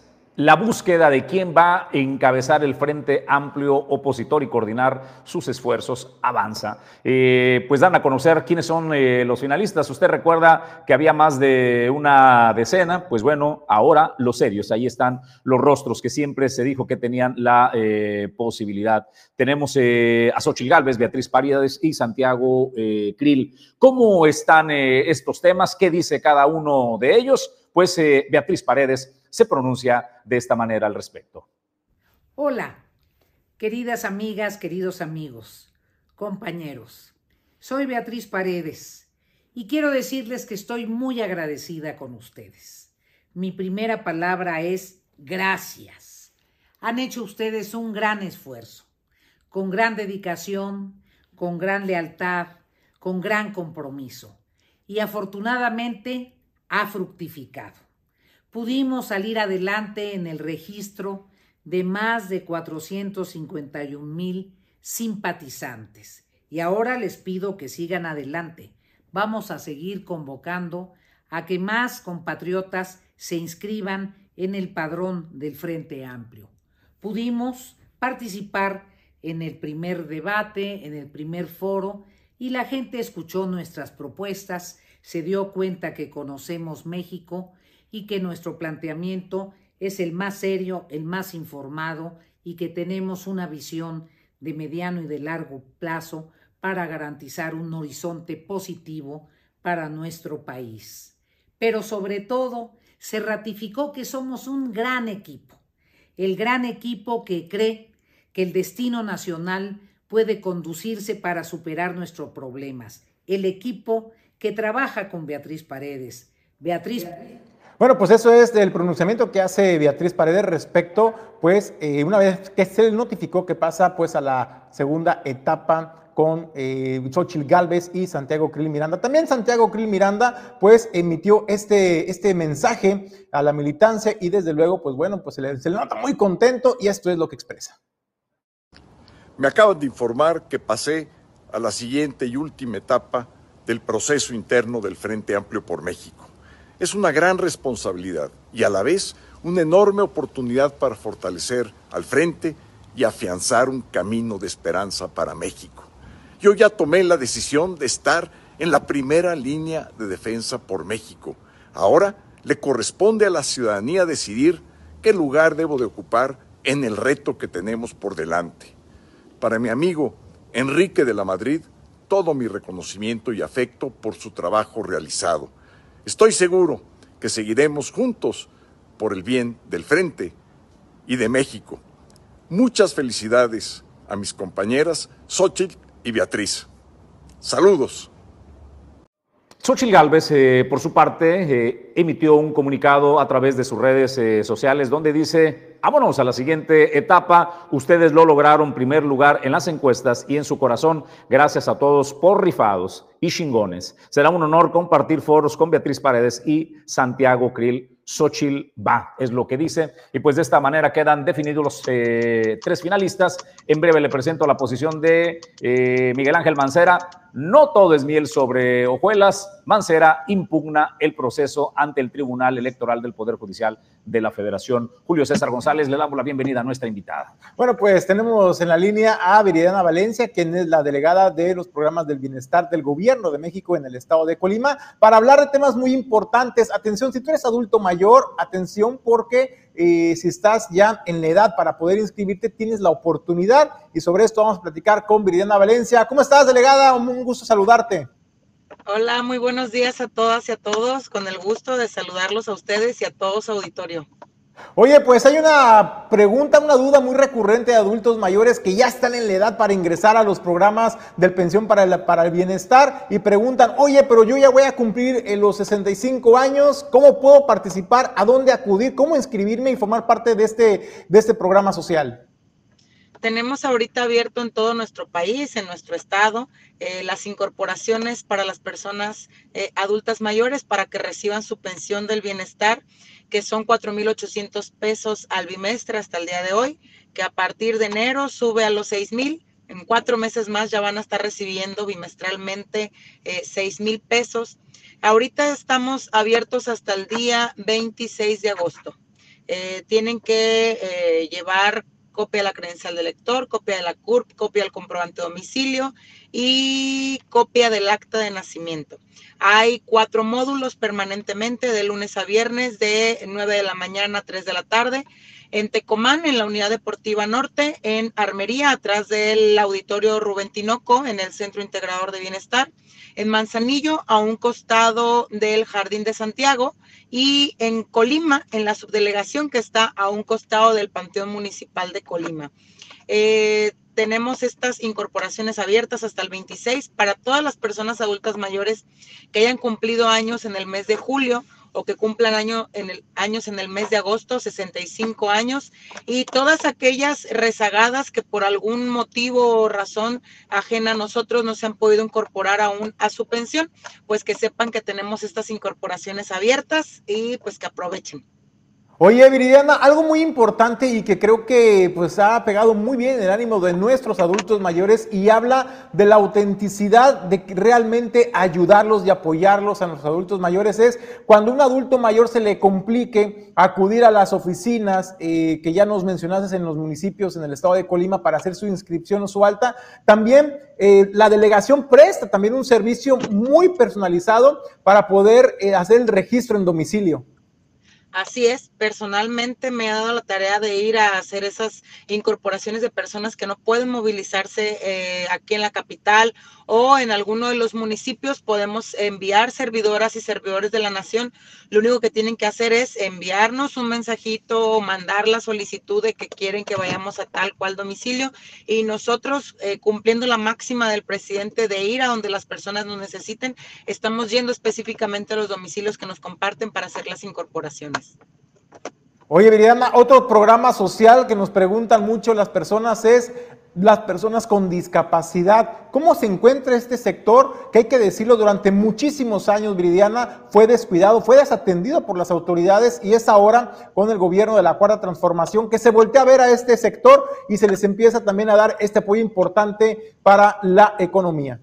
la búsqueda de quién va a encabezar el Frente Amplio opositor y coordinar sus esfuerzos avanza. Eh, pues dan a conocer quiénes son eh, los finalistas. Usted recuerda que había más de una decena, pues bueno, ahora los serios, ahí están los rostros que siempre se dijo que tenían la eh, posibilidad. Tenemos a Xochitl Galvez, Beatriz Paredes y Santiago Krill. ¿Cómo están estos temas? ¿Qué dice cada uno de ellos? Pues Beatriz Paredes se pronuncia de esta manera al respecto. Hola, queridas amigas, queridos amigos, compañeros. Soy Beatriz Paredes y quiero decirles que estoy muy agradecida con ustedes. Mi primera palabra es gracias. Han hecho ustedes un gran esfuerzo, con gran dedicación, con gran lealtad, con gran compromiso y afortunadamente ha fructificado. Pudimos salir adelante en el registro de más de 451 mil simpatizantes. Y ahora les pido que sigan adelante. Vamos a seguir convocando a que más compatriotas se inscriban en el padrón del Frente Amplio. Pudimos participar en el primer debate, en el primer foro, y la gente escuchó nuestras propuestas, se dio cuenta que conocemos México y que nuestro planteamiento es el más serio, el más informado y que tenemos una visión de mediano y de largo plazo para garantizar un horizonte positivo para nuestro país. Pero sobre todo, se ratificó que somos un gran equipo, el gran equipo que cree que el destino nacional puede conducirse para superar nuestros problemas, el equipo que trabaja con Beatriz Paredes. Beatriz, bueno, pues eso es del pronunciamiento que hace Beatriz Paredes respecto, pues, eh, una vez que se notificó que pasa, pues, a la segunda etapa con eh, Xochitl Galvez y Santiago Krill Miranda. También Santiago Krill Miranda, pues, emitió este, este mensaje a la militancia y desde luego, pues, bueno, pues se se le nota muy contento y esto es lo que expresa. Me acaban de informar que pasé a la siguiente y última etapa del proceso interno del Frente Amplio por México es una gran responsabilidad y a la vez una enorme oportunidad para fortalecer al frente y afianzar un camino de esperanza para México. Yo ya tomé la decisión de estar en la primera línea de defensa por México. Ahora le corresponde a la ciudadanía decidir qué lugar debo de ocupar en el reto que tenemos por delante. Para mi amigo Enrique de la Madrid, todo mi reconocimiento y afecto por su trabajo realizado Estoy seguro que seguiremos juntos por el bien del Frente y de México. Muchas felicidades a mis compañeras Xochitl y Beatriz. Saludos. Xochitl Galvez, eh, por su parte, eh, emitió un comunicado a través de sus redes eh, sociales donde dice, vámonos a la siguiente etapa, ustedes lo lograron primer lugar en las encuestas y en su corazón, gracias a todos por rifados y chingones. Será un honor compartir foros con Beatriz Paredes y Santiago Krill. Xochitl va, es lo que dice. Y pues de esta manera quedan definidos los tres finalistas. En breve le presento la posición de Miguel Ángel Mancera. No todo es miel sobre hojuelas. Mancera impugna el proceso ante el Tribunal Electoral del Poder Judicial de la Federación. Julio César González, le damos la bienvenida a nuestra invitada. Bueno, pues tenemos en la línea a Viridiana Valencia, quien es la delegada de los programas del bienestar del Gobierno de México en el estado de Colima, para hablar de temas muy importantes. Atención, si tú eres adulto mayor, atención porque eh, si estás ya en la edad para poder inscribirte, tienes la oportunidad. Y sobre esto vamos a platicar con Viridiana Valencia. ¿Cómo estás, delegada? Un gusto saludarte. Hola, muy buenos días a todas y a todos. Con el gusto de saludarlos a ustedes y a todo su auditorio. Oye, pues hay una pregunta, una duda muy recurrente de adultos mayores que ya están en la edad para ingresar a los programas del pensión para el, bienestar y preguntan, oye, pero yo ya voy a cumplir los 65 años, ¿cómo puedo participar? ¿A dónde acudir? ¿Cómo inscribirme y formar parte de este, este programa social? Tenemos ahorita abierto en todo nuestro país, en nuestro estado, eh, las incorporaciones para las personas eh, adultas mayores para que reciban su pensión del bienestar, que son 4.800 pesos al bimestre hasta el día de hoy, que a partir de enero sube a los 6.000. En cuatro meses más ya van a estar recibiendo bimestralmente eh, 6.000 pesos. Ahorita estamos abiertos hasta el día 26 de agosto. Eh, tienen que llevar copia de la credencial del lector, copia de la CURP, copia del comprobante de domicilio y copia del acta de nacimiento. Hay cuatro módulos permanentemente de lunes a viernes de 9 de la mañana a 3 de la tarde. En Tecomán, en la Unidad Deportiva Norte, en Armería, atrás del Auditorio Rubén Tinoco, en el Centro Integrador de Bienestar. En Manzanillo, a un costado del Jardín de Santiago y en Colima, en la subdelegación que está a un costado del Panteón Municipal de Colima. Eh, tenemos estas incorporaciones abiertas hasta el 26 para todas las personas adultas mayores que hayan cumplido años en el mes de julio o que cumplan año en el, años en el mes de agosto, 65 años, y todas aquellas rezagadas que por algún motivo o razón ajena a nosotros no se han podido incorporar aún a su pensión, pues que sepan que tenemos estas incorporaciones abiertas y pues que aprovechen. Oye, Viridiana, algo muy importante y que creo que pues ha pegado muy bien en el ánimo de nuestros adultos mayores y habla de la autenticidad de realmente ayudarlos y apoyarlos a los adultos mayores es cuando un adulto mayor se le complique acudir a las oficinas eh, que ya nos mencionaste en los municipios en el estado de Colima para hacer su inscripción o su alta, también eh, la delegación presta también un servicio muy personalizado para poder eh, hacer el registro en domicilio. Así es, personalmente me ha dado la tarea de ir a hacer esas incorporaciones de personas que no pueden movilizarse eh, aquí en la capital o en alguno de los municipios. Podemos enviar servidoras y servidores de la nación. Lo único que tienen que hacer es enviarnos un mensajito o mandar la solicitud de que quieren que vayamos a tal cual domicilio y nosotros, eh, cumpliendo la máxima del presidente de ir a donde las personas nos necesiten, estamos yendo específicamente a los domicilios que nos comparten para hacer las incorporaciones. Oye, Viridiana, otro programa social que nos preguntan mucho las personas es las personas con discapacidad. ¿Cómo se encuentra este sector que hay que decirlo durante muchísimos años, Viridiana, fue descuidado, fue desatendido por las autoridades y es ahora con el gobierno de la Cuarta Transformación que se voltea a ver a este sector y se les empieza también a dar este apoyo importante para la economía?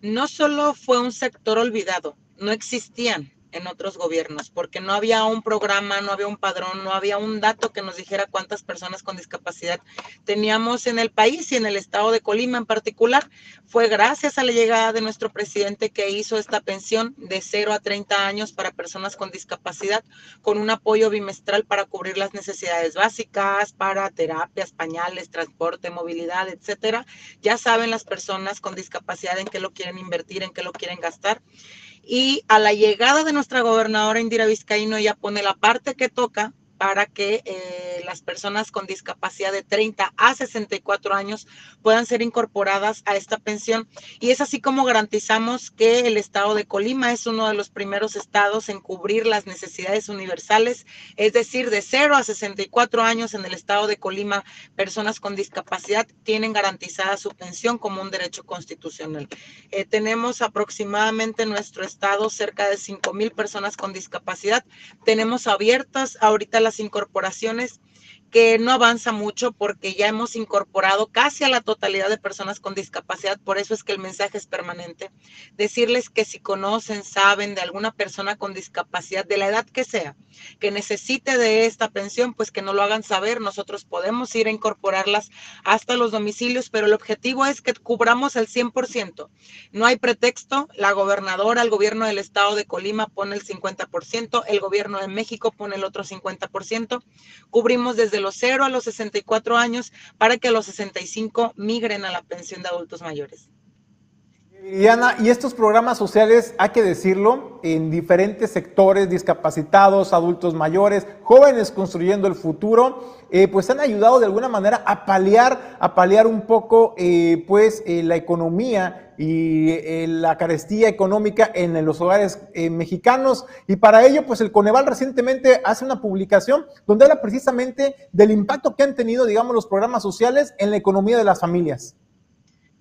No solo fue un sector olvidado, no existían en otros gobiernos, porque no había un programa, no había un padrón, no había un dato que nos dijera cuántas personas con discapacidad teníamos en el país y en el estado de Colima en particular. Fue gracias a la llegada de nuestro presidente que hizo esta pensión de 0 a 30 años para personas con discapacidad, con un apoyo bimestral para cubrir las necesidades básicas, para terapias, pañales, transporte, movilidad, etcétera. Ya saben las personas con discapacidad en qué lo quieren invertir, en qué lo quieren gastar y a la llegada de nuestra gobernadora Indira Vizcaíno, ella pone la parte que toca para que eh, las personas con discapacidad de 30 a 64 años puedan ser incorporadas a esta pensión. Y es así como garantizamos que el estado de Colima es uno de los primeros estados en cubrir las necesidades universales, es decir, de 0 a 64 años en el estado de Colima, personas con discapacidad tienen garantizada su pensión como un derecho constitucional. Eh, tenemos aproximadamente en nuestro estado cerca de 5 mil personas con discapacidad. Tenemos abiertas ahorita las incorporaciones que no avanza mucho porque ya hemos incorporado casi a la totalidad de personas con discapacidad, por eso es que el mensaje es permanente. Decirles que si conocen, saben de alguna persona con discapacidad, de la edad que sea, que necesite de esta pensión, pues que no lo hagan saber. Nosotros podemos ir a incorporarlas hasta los domicilios, pero el objetivo es que cubramos el 100%. No hay pretexto. La gobernadora, el gobierno del estado de Colima pone el 50%, el gobierno de México pone el otro 50%. Cubrimos desde los 0 a los 64 años para que a los 65 migren a la pensión de adultos mayores. Diana, y estos programas sociales, hay que decirlo, en diferentes sectores, discapacitados, adultos mayores, jóvenes construyendo el futuro, eh, pues han ayudado de alguna manera a paliar, a paliar un poco, eh, pues, eh, la economía y la carestía económica en los hogares mexicanos. Y para ello, pues, el Coneval recientemente hace una publicación donde habla precisamente del impacto que han tenido, digamos, los programas sociales en la economía de las familias.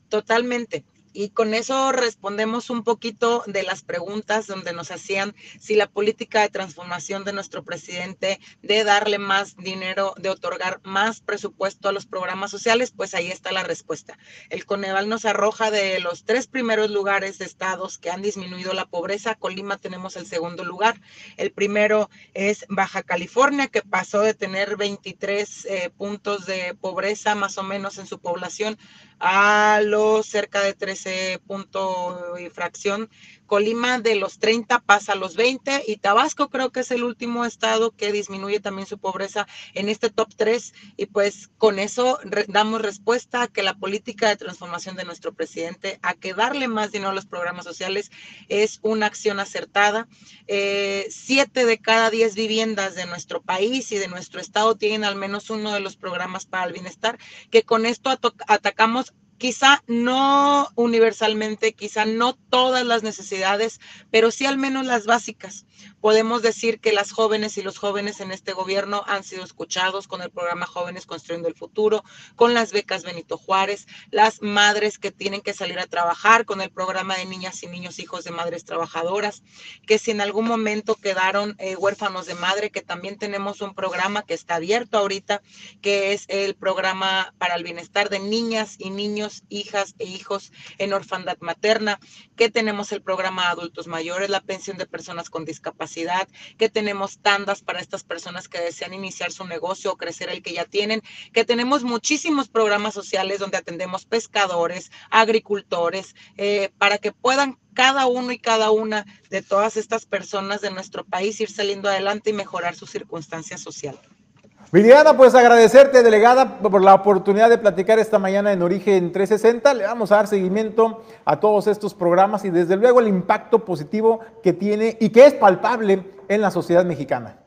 Totalmente y con eso respondemos un poquito de las preguntas donde nos hacían si la política de transformación de nuestro presidente de darle más dinero, de otorgar más presupuesto a los programas sociales, pues ahí está la respuesta. El Coneval nos arroja de los tres primeros lugares de estados que han disminuido la pobreza. Colima tenemos el segundo lugar. El primero es Baja California, que pasó de tener 23 eh, puntos de pobreza más o menos en su población a los cerca de 13 puntos y fracción Colima de los 30 pasa a los 20 y Tabasco creo que es el último estado que disminuye también su pobreza en este top 3 y pues con eso damos respuesta a que la política de transformación de nuestro presidente, a que darle más dinero a los programas sociales es una acción acertada. Eh, siete de cada diez viviendas de nuestro país y de nuestro estado tienen al menos uno de los programas para el bienestar, que con esto atacamos quizá no universalmente, quizá no todas las necesidades, pero sí al menos las básicas. Podemos decir que las jóvenes y los jóvenes en este gobierno han sido escuchados con el programa Jóvenes Construyendo el Futuro, con las becas Benito Juárez, las madres que tienen que salir a trabajar con el programa de niñas y niños hijos de madres trabajadoras, que si en algún momento quedaron eh, huérfanos de madre, que también tenemos un programa que está abierto ahorita, que es el programa para el bienestar de niñas y niños hijas e hijos en orfandad materna, que tenemos el programa adultos mayores, la pensión de personas con discapacidad, que tenemos tandas para estas personas que desean iniciar su negocio o crecer el que ya tienen, que tenemos muchísimos programas sociales donde atendemos pescadores, agricultores, eh, para que puedan cada uno y cada una de todas estas personas de nuestro país ir saliendo adelante y mejorar su circunstancia social. Viriana, pues agradecerte, delegada, por la oportunidad de platicar esta mañana en Origen 360. Le vamos a dar seguimiento a todos estos programas y desde luego el impacto positivo que tiene y que es palpable en la sociedad mexicana.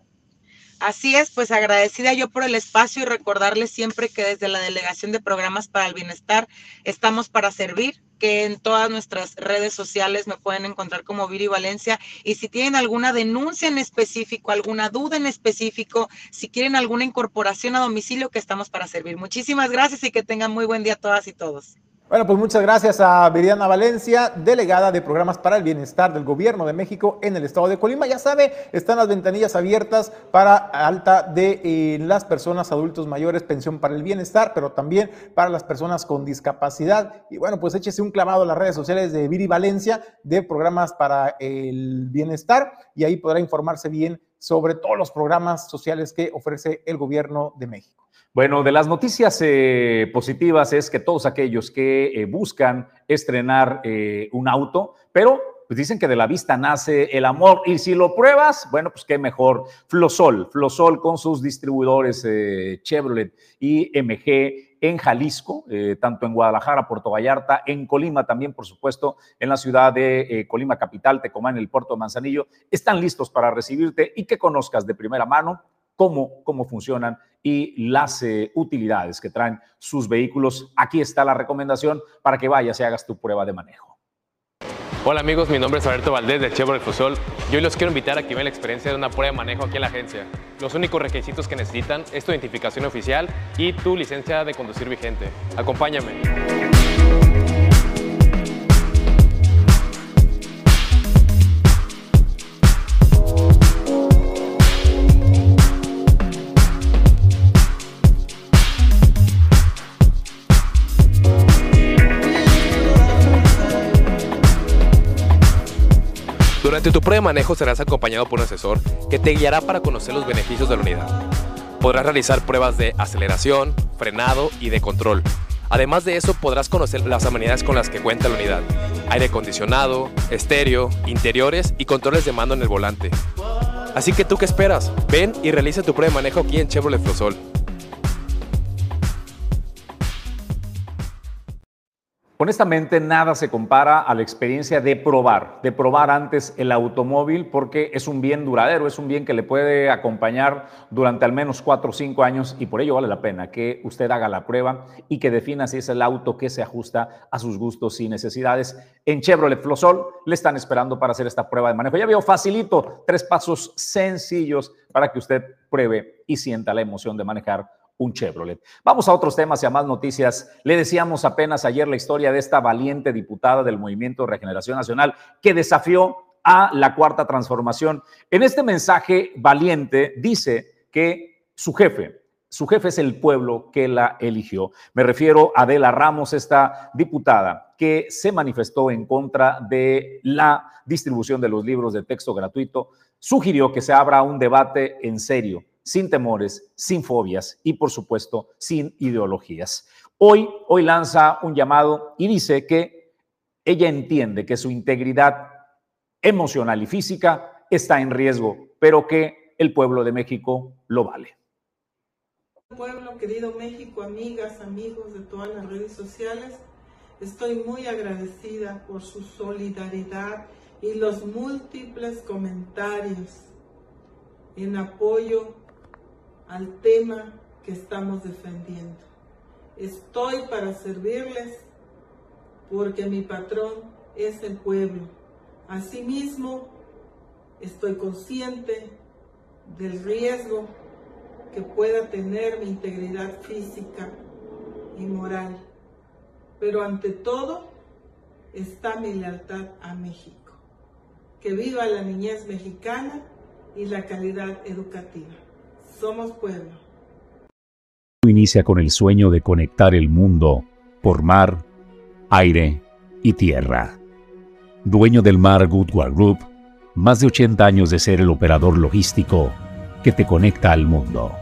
Así es, pues agradecida yo por el espacio y recordarles siempre que desde la Delegación de Programas para el Bienestar estamos para servir, que en todas nuestras redes sociales me pueden encontrar como Viri Valencia y si tienen alguna denuncia en específico, alguna duda en específico, si quieren alguna incorporación a domicilio, que estamos para servir. Muchísimas gracias y que tengan muy buen día todas y todos. Bueno, pues muchas gracias a Viriana Valencia, delegada de programas para el bienestar del Gobierno de México en el estado de Colima. Ya sabe, están las ventanillas abiertas para alta de eh, las personas adultos mayores, pensión para el bienestar, pero también para las personas con discapacidad. Y bueno, pues échese un clavado a las redes sociales de Viri Valencia de programas para el bienestar y ahí podrá informarse bien sobre todos los programas sociales que ofrece el Gobierno de México. Bueno, de las noticias eh, positivas es que todos aquellos que eh, buscan estrenar eh, un auto, pero pues dicen que de la vista nace el amor y si lo pruebas, bueno, pues qué mejor. Flosol, Flosol con sus distribuidores Chevrolet y MG en Jalisco, tanto en Guadalajara, Puerto Vallarta, en Colima también, por supuesto, en la ciudad de Colima Capital, Tecomán, en el puerto de Manzanillo, están listos para recibirte y que conozcas de primera mano cómo, cómo funcionan y las eh, utilidades que traen sus vehículos. Aquí está la recomendación para que vayas y hagas tu prueba de manejo. Hola amigos, mi nombre es Alberto Valdés de Chevrolet Fusol. Yo los quiero invitar a que vean la experiencia de una prueba de manejo aquí en la agencia. Los únicos requisitos que necesitan es tu identificación oficial y tu licencia de conducir vigente. Acompáñame. Durante tu prueba de manejo serás acompañado por un asesor que te guiará para conocer los beneficios de la unidad. Podrás realizar pruebas de aceleración, frenado y de control. Además de eso podrás conocer las amenidades con las que cuenta la unidad. Aire acondicionado, estéreo, interiores y controles de mando en el volante. Así que tú qué esperas? Ven y realiza tu prueba de manejo aquí en Chevrolet Flosol. Honestamente, nada se compara a la experiencia de probar, de probar antes el automóvil, porque es un bien duradero, es un bien que le puede acompañar durante al menos cuatro o cinco años y por ello vale la pena que usted haga la prueba y que defina si es el auto que se ajusta a sus gustos y necesidades. En Chevrolet Flosol le están esperando para hacer esta prueba de manejo. Ya veo facilito, tres pasos sencillos para que usted pruebe y sienta la emoción de manejar un Chevrolet. Vamos a otros temas y a más noticias. Le decíamos apenas ayer la historia de esta valiente diputada del Movimiento de Regeneración Nacional que desafió a la cuarta transformación. En este mensaje valiente dice que su jefe, su jefe es el pueblo que la eligió. Me refiero a Adela Ramos, esta diputada que se manifestó en contra de la distribución de los libros de texto gratuito, sugirió que se abra un debate en serio sin temores, sin fobias y por supuesto sin ideologías. Hoy, hoy lanza un llamado y dice que ella entiende que su integridad emocional y física está en riesgo, pero que el pueblo de México lo vale. Pueblo, querido México, amigas, amigos de todas las redes sociales, estoy muy agradecida por su solidaridad y los múltiples comentarios en apoyo al tema que estamos defendiendo. Estoy para servirles porque mi patrón es el pueblo. Asimismo, estoy consciente del riesgo que pueda tener mi integridad física y moral. Pero ante todo está mi lealtad a México. Que viva la niñez mexicana y la calidad educativa. Somos pueblo. Inicia con el sueño de conectar el mundo por mar, aire y tierra. Dueño del mar Goodward Group, más de 80 años de ser el operador logístico que te conecta al mundo.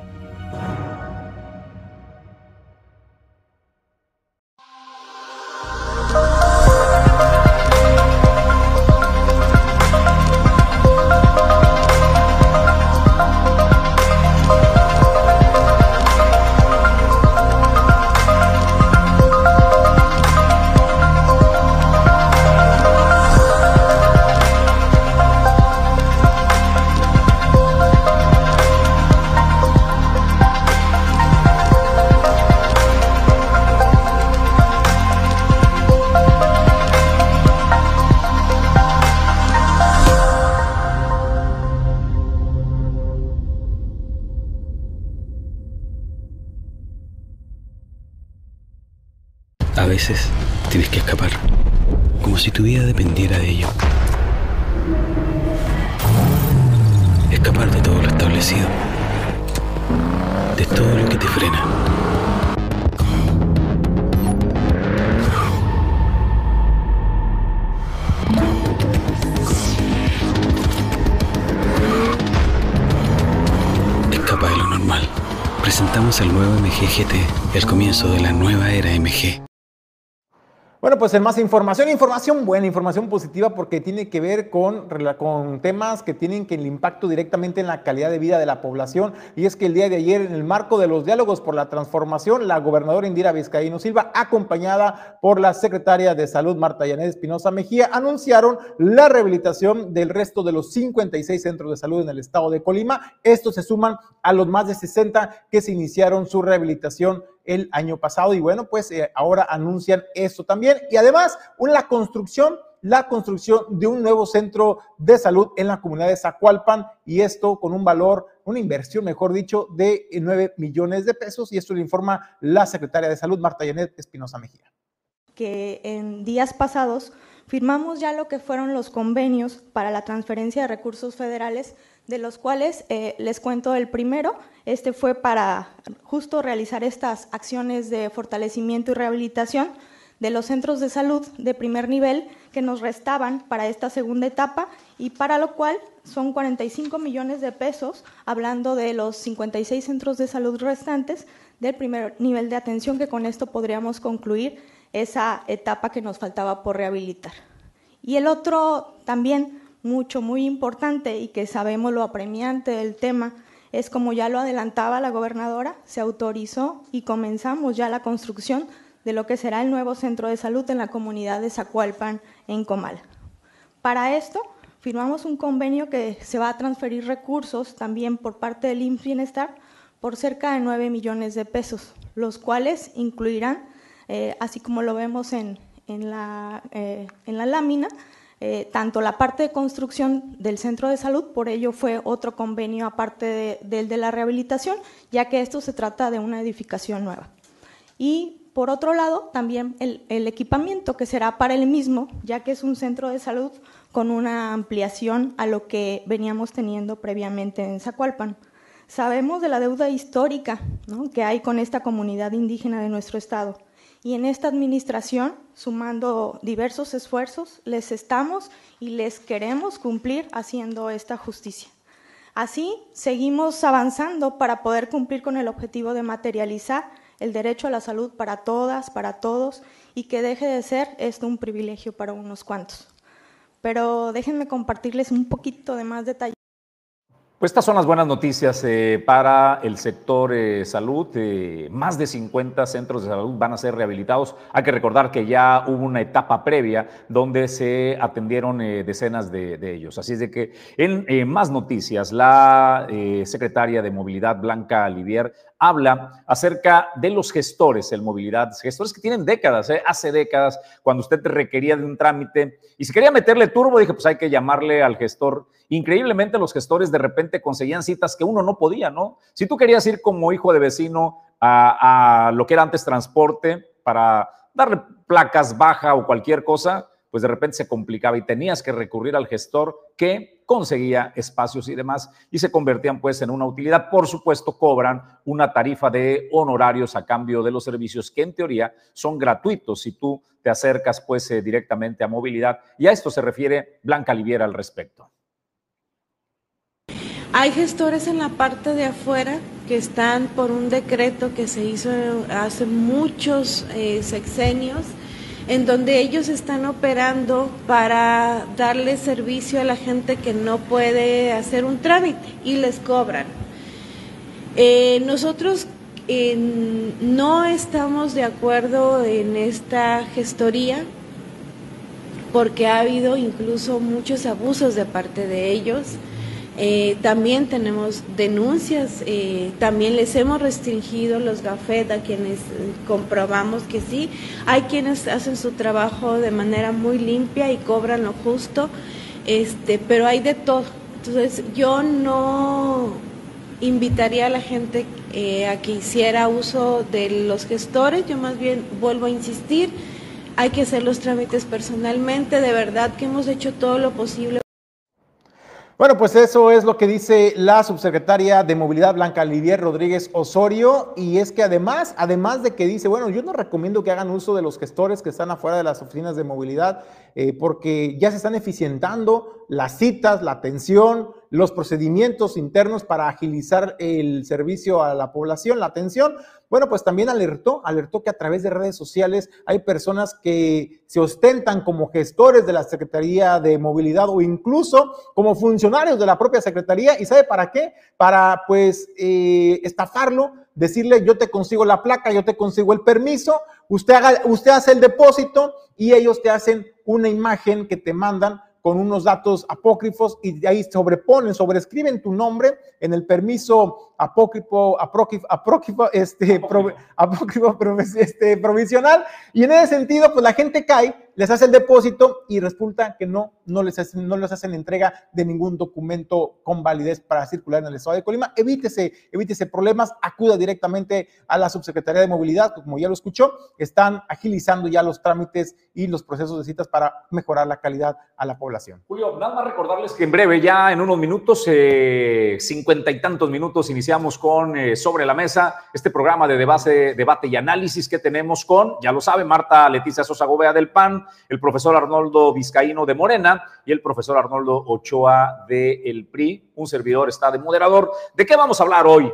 Presentamos el nuevo MG GT, el comienzo de la nueva era MG. Bueno, pues en más información, información buena, información positiva, porque tiene que ver con, con temas que tienen que el impacto directamente en la calidad de vida de la población. Y es que el día de ayer, en el marco de los diálogos por la transformación, la gobernadora Indira Vizcaíno Silva, acompañada por la secretaria de Salud Marta Yanet Espinosa Mejía, anunciaron la rehabilitación del resto de los 56 centros de salud en el estado de Colima. Estos se suman a los más de 60 que se iniciaron su rehabilitación el año pasado. Y bueno, pues eh, ahora anuncian eso también. Y además la construcción la construcción de un nuevo centro de salud en la comunidad de Zacualpan. Y esto con un valor, una inversión, mejor dicho, de 9 millones de pesos. Y esto le informa la secretaria de Salud, Marta Yanet Espinosa Mejía. Que en días pasados firmamos ya lo que fueron los convenios para la transferencia de recursos federales de los cuales eh, les cuento el primero. Este fue para justo realizar estas acciones de fortalecimiento y rehabilitación de los centros de salud de primer nivel que nos restaban para esta segunda etapa y para lo cual son 45 millones de pesos, hablando de los 56 centros de salud restantes del primer nivel de atención, que con esto podríamos concluir esa etapa que nos faltaba por rehabilitar. Y el otro también mucho, muy importante y que sabemos lo apremiante del tema, es como ya lo adelantaba la gobernadora, se autorizó y comenzamos ya la construcción de lo que será el nuevo centro de salud en la comunidad de Zacualpan, en Comal. Para esto, firmamos un convenio que se va a transferir recursos también por parte del IMSS Bienestar por cerca de 9 millones de pesos, los cuales incluirán, eh, así como lo vemos en, en, la, eh, en la lámina, eh, tanto la parte de construcción del centro de salud, por ello fue otro convenio aparte del de, la rehabilitación, ya que esto se trata de una edificación nueva. Y por otro lado, también el, equipamiento que será para el mismo, ya que es un centro de salud con una ampliación a lo que veníamos teniendo previamente en Zacualpan. Sabemos de la deuda histórica que hay con esta comunidad indígena de nuestro estado y en esta administración, sumando diversos esfuerzos, les estamos y les queremos cumplir haciendo esta justicia. Así, seguimos avanzando para poder cumplir con el objetivo de materializar el derecho a la salud para todas, para todos, y que deje de ser esto un privilegio para unos cuantos. pero déjenme compartirles un poquito de más detalle. Pues estas son las buenas noticias eh, para el sector eh, salud. Eh, más de 50 centros de salud van a ser rehabilitados. Hay que recordar que ya hubo una etapa previa donde se atendieron decenas de, de, ellos. Así es de que en más noticias, la secretaria de Movilidad, Blanca Olivier, habla acerca de los gestores en movilidad, gestores que tienen décadas, ¿eh? hace décadas, cuando usted requería de un trámite y si quería meterle turbo, dije, pues hay que llamarle al gestor. Increíblemente los gestores de repente conseguían citas que uno no podía, ¿no? Si tú querías ir como hijo de vecino a, a lo que era antes transporte para darle placas baja o cualquier cosa, pues de repente se complicaba y tenías que recurrir al gestor que conseguía espacios y demás y se convertían pues en una utilidad. Por supuesto, cobran una tarifa de honorarios a cambio de los servicios que en teoría son gratuitos si tú te acercas pues eh, directamente a movilidad y a esto se refiere Blanca Liviera al respecto. Hay gestores en la parte de afuera que están por un decreto que se hizo hace muchos eh, sexenios en donde ellos están operando para darle servicio a la gente que no puede hacer un trámite y les cobran. Eh, nosotros no estamos de acuerdo en esta gestoría porque ha habido incluso muchos abusos de parte de ellos. Eh, también tenemos denuncias, eh, también les hemos restringido los gafet a quienes eh, comprobamos que sí. Hay quienes hacen su trabajo de manera muy limpia y cobran lo justo, este, pero hay de todo. Entonces yo no invitaría a la gente a que hiciera uso de los gestores, yo más bien vuelvo a insistir, hay que hacer los trámites personalmente, de verdad que hemos hecho todo lo posible bueno, pues eso es lo que dice la subsecretaria de Movilidad Blanca Livier Rodríguez Osorio. Y es que además, además de que dice, bueno, yo no recomiendo que hagan uso de los gestores que están afuera de las oficinas de movilidad eh, porque ya se están eficientando las citas, la atención, los procedimientos internos para agilizar el servicio a la población, la atención. Bueno, pues también alertó, alertó que a través de redes sociales hay personas que se ostentan como gestores de la Secretaría de Movilidad o incluso como funcionarios de la propia Secretaría. ¿Y sabe para qué? Para pues eh, estafarlo, decirle yo te consigo la placa, yo te consigo el permiso, usted, usted hace el depósito y ellos te hacen una imagen que te mandan con unos datos apócrifos y de ahí sobreponen, sobrescriben tu nombre en el permiso apócrifo, apócrifo, apócrifo, este, apócrifo, este, provisional. Y en ese sentido, pues la gente cae, les hace el depósito y resulta que no, no, les hacen, no les hacen entrega de ningún documento con validez para circular en el estado de Colima. Evítese, evítese problemas, acuda directamente a la subsecretaría de movilidad, como ya lo escuchó, están agilizando ya los trámites y los procesos de citas para mejorar la calidad a la población. Julio, nada más recordarles que en breve, ya en unos minutos, eh, cincuenta y tantos minutos, iniciamos con eh, Sobre la Mesa, este programa de debate, debate y análisis que tenemos con, ya lo sabe, Marta Leticia Sosa Gobea del PAN, el profesor Arnoldo Vizcaíno de Morena y el profesor Arnoldo Ochoa de El PRI. Un servidor está de moderador. ¿De qué vamos a hablar hoy?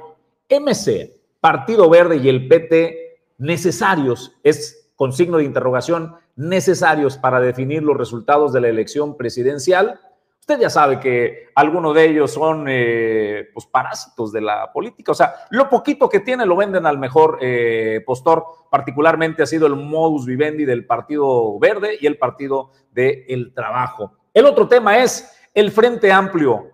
MC, Partido Verde y el PT necesarios, es con signo de interrogación, necesarios para definir los resultados de la elección presidencial. Usted ya sabe que algunos de ellos son eh, pues, parásitos de la política. O sea, lo poquito que tiene lo venden al mejor eh, postor. Particularmente ha sido el modus vivendi del Partido Verde y el Partido del Trabajo. El otro tema es el Frente Amplio.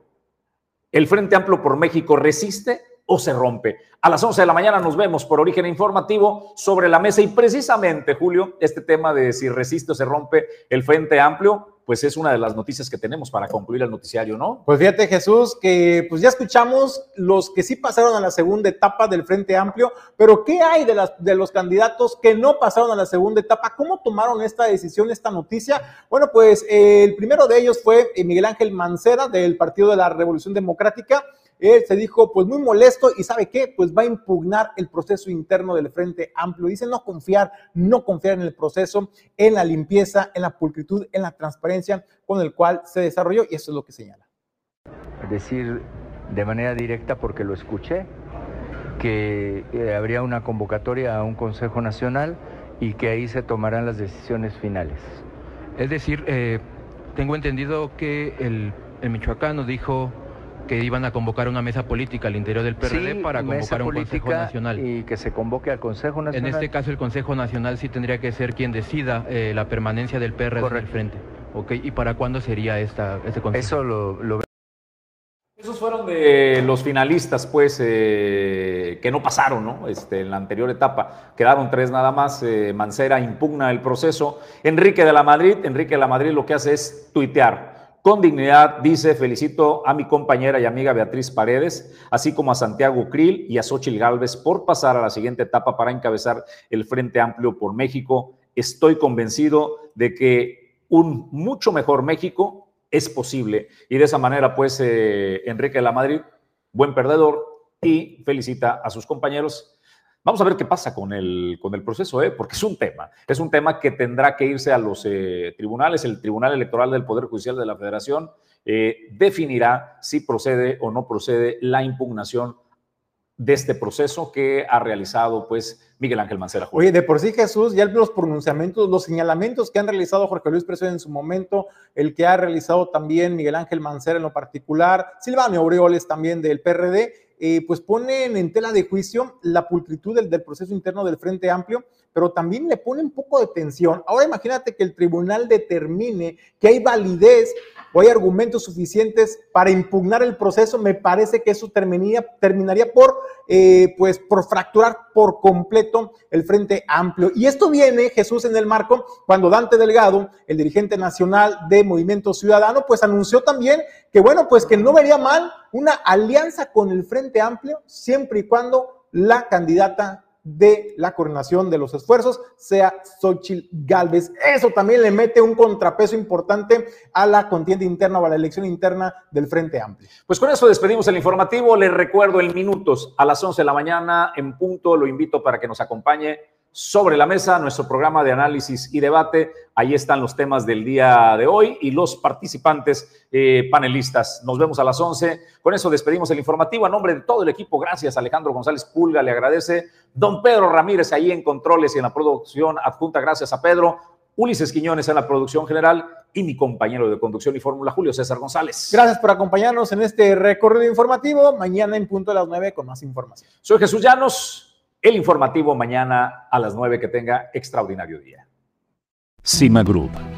¿El Frente Amplio por México resiste o se rompe? A las 11 de la mañana nos vemos por Origen Informativo sobre la mesa y precisamente, Julio, este tema de si resiste o se rompe el Frente Amplio pues es una de las noticias que tenemos para concluir el noticiario, ¿no? Pues fíjate Jesús, que pues ya escuchamos los que sí pasaron a la segunda etapa del Frente Amplio, pero ¿qué hay de, las, de los candidatos que no pasaron a la segunda etapa? ¿Cómo tomaron esta decisión, esta noticia? Bueno, pues el primero de ellos fue Miguel Ángel Mancera del Partido de la Revolución Democrática él se dijo pues muy molesto y sabe qué, pues va a impugnar el proceso interno del Frente Amplio. Dice no confiar, no confiar en el proceso, en la limpieza, en la pulcritud, en la transparencia con el cual se desarrolló y eso es lo que señala. Decir de manera directa porque lo escuché que eh, habría una convocatoria a un Consejo Nacional y que ahí se tomarán las decisiones finales. Es decir, eh, Tengo entendido que el, el Michoacán nos dijo que iban a convocar una mesa política al interior del PRD Sí, para convocar un Consejo Nacional. Y que se convoque al Consejo En Nacional. este caso el Consejo Nacional sí tendría que ser quien decida eh, la permanencia del PRD en el frente. Ok, ¿y para cuándo sería esta, este consejo? Eso lo, lo Esos fueron de los finalistas, pues, eh, que no pasaron, ¿no? Este, en la anterior etapa. Quedaron tres nada más. eh, Mancera impugna el proceso. Enrique de la Madrid, Enrique de la Madrid lo que hace es tuitear. Con dignidad, dice, felicito a mi compañera y amiga Beatriz Paredes, así como a Santiago Krill y a Xochil Gálvez por pasar a la siguiente etapa para encabezar el Frente Amplio por México. Estoy convencido de que un mucho mejor México es posible. Y de esa manera, pues, eh, Enrique de la Madrid, buen perdedor, y felicita a sus compañeros. Vamos a ver qué pasa con el, con el proceso, ¿eh? porque es un tema. Es un tema que tendrá que irse a los eh, tribunales. El Tribunal Electoral del Poder Judicial de la Federación eh, definirá si procede o no procede la impugnación de este proceso que ha realizado pues Miguel Ángel Mancera. Oye, de por sí Jesús, ya los pronunciamientos, los señalamientos que han realizado Jorge Luis Preso en su momento, el que ha realizado también Miguel Ángel Mancera en lo particular, Silvano Aureoles también del PRD, eh, pues ponen en tela de juicio la pulcritud del, del proceso interno del Frente Amplio, pero también le pone un poco de tensión. Ahora imagínate que el tribunal determine que hay validez o hay argumentos suficientes para impugnar el proceso, me parece que eso terminaría, terminaría por, eh, pues, por fracturar por completo el Frente Amplio. Y esto viene, Jesús, en el marco cuando Dante Delgado, el dirigente nacional de Movimiento Ciudadano, pues anunció también que, bueno, pues que no vería mal una alianza con el Frente Amplio siempre y cuando la candidata de la coordinación de los esfuerzos sea Xochitl Galvez. Eso también le mete un contrapeso importante a la contienda interna o a la elección interna del Frente Amplio. Pues con eso despedimos el informativo. Les recuerdo en minutos a las 11 de la mañana en punto. Lo invito para que nos acompañe sobre la mesa nuestro programa de análisis y debate. Ahí están los temas del día de hoy y los participantes eh, panelistas. Nos vemos a las 11. Con eso despedimos el informativo. A nombre de todo el equipo, gracias Alejandro González Pulga, le agradece. Don Pedro Ramírez ahí en controles y en la producción adjunta, gracias a Pedro. Ulises Quiñones en la producción general y mi compañero de conducción y fórmula, Julio César González. Gracias por acompañarnos en este recorrido informativo. Mañana en punto de las 9 con más información. Soy Jesús Llanos. El informativo mañana a las 9 que tenga extraordinario día. Cima Group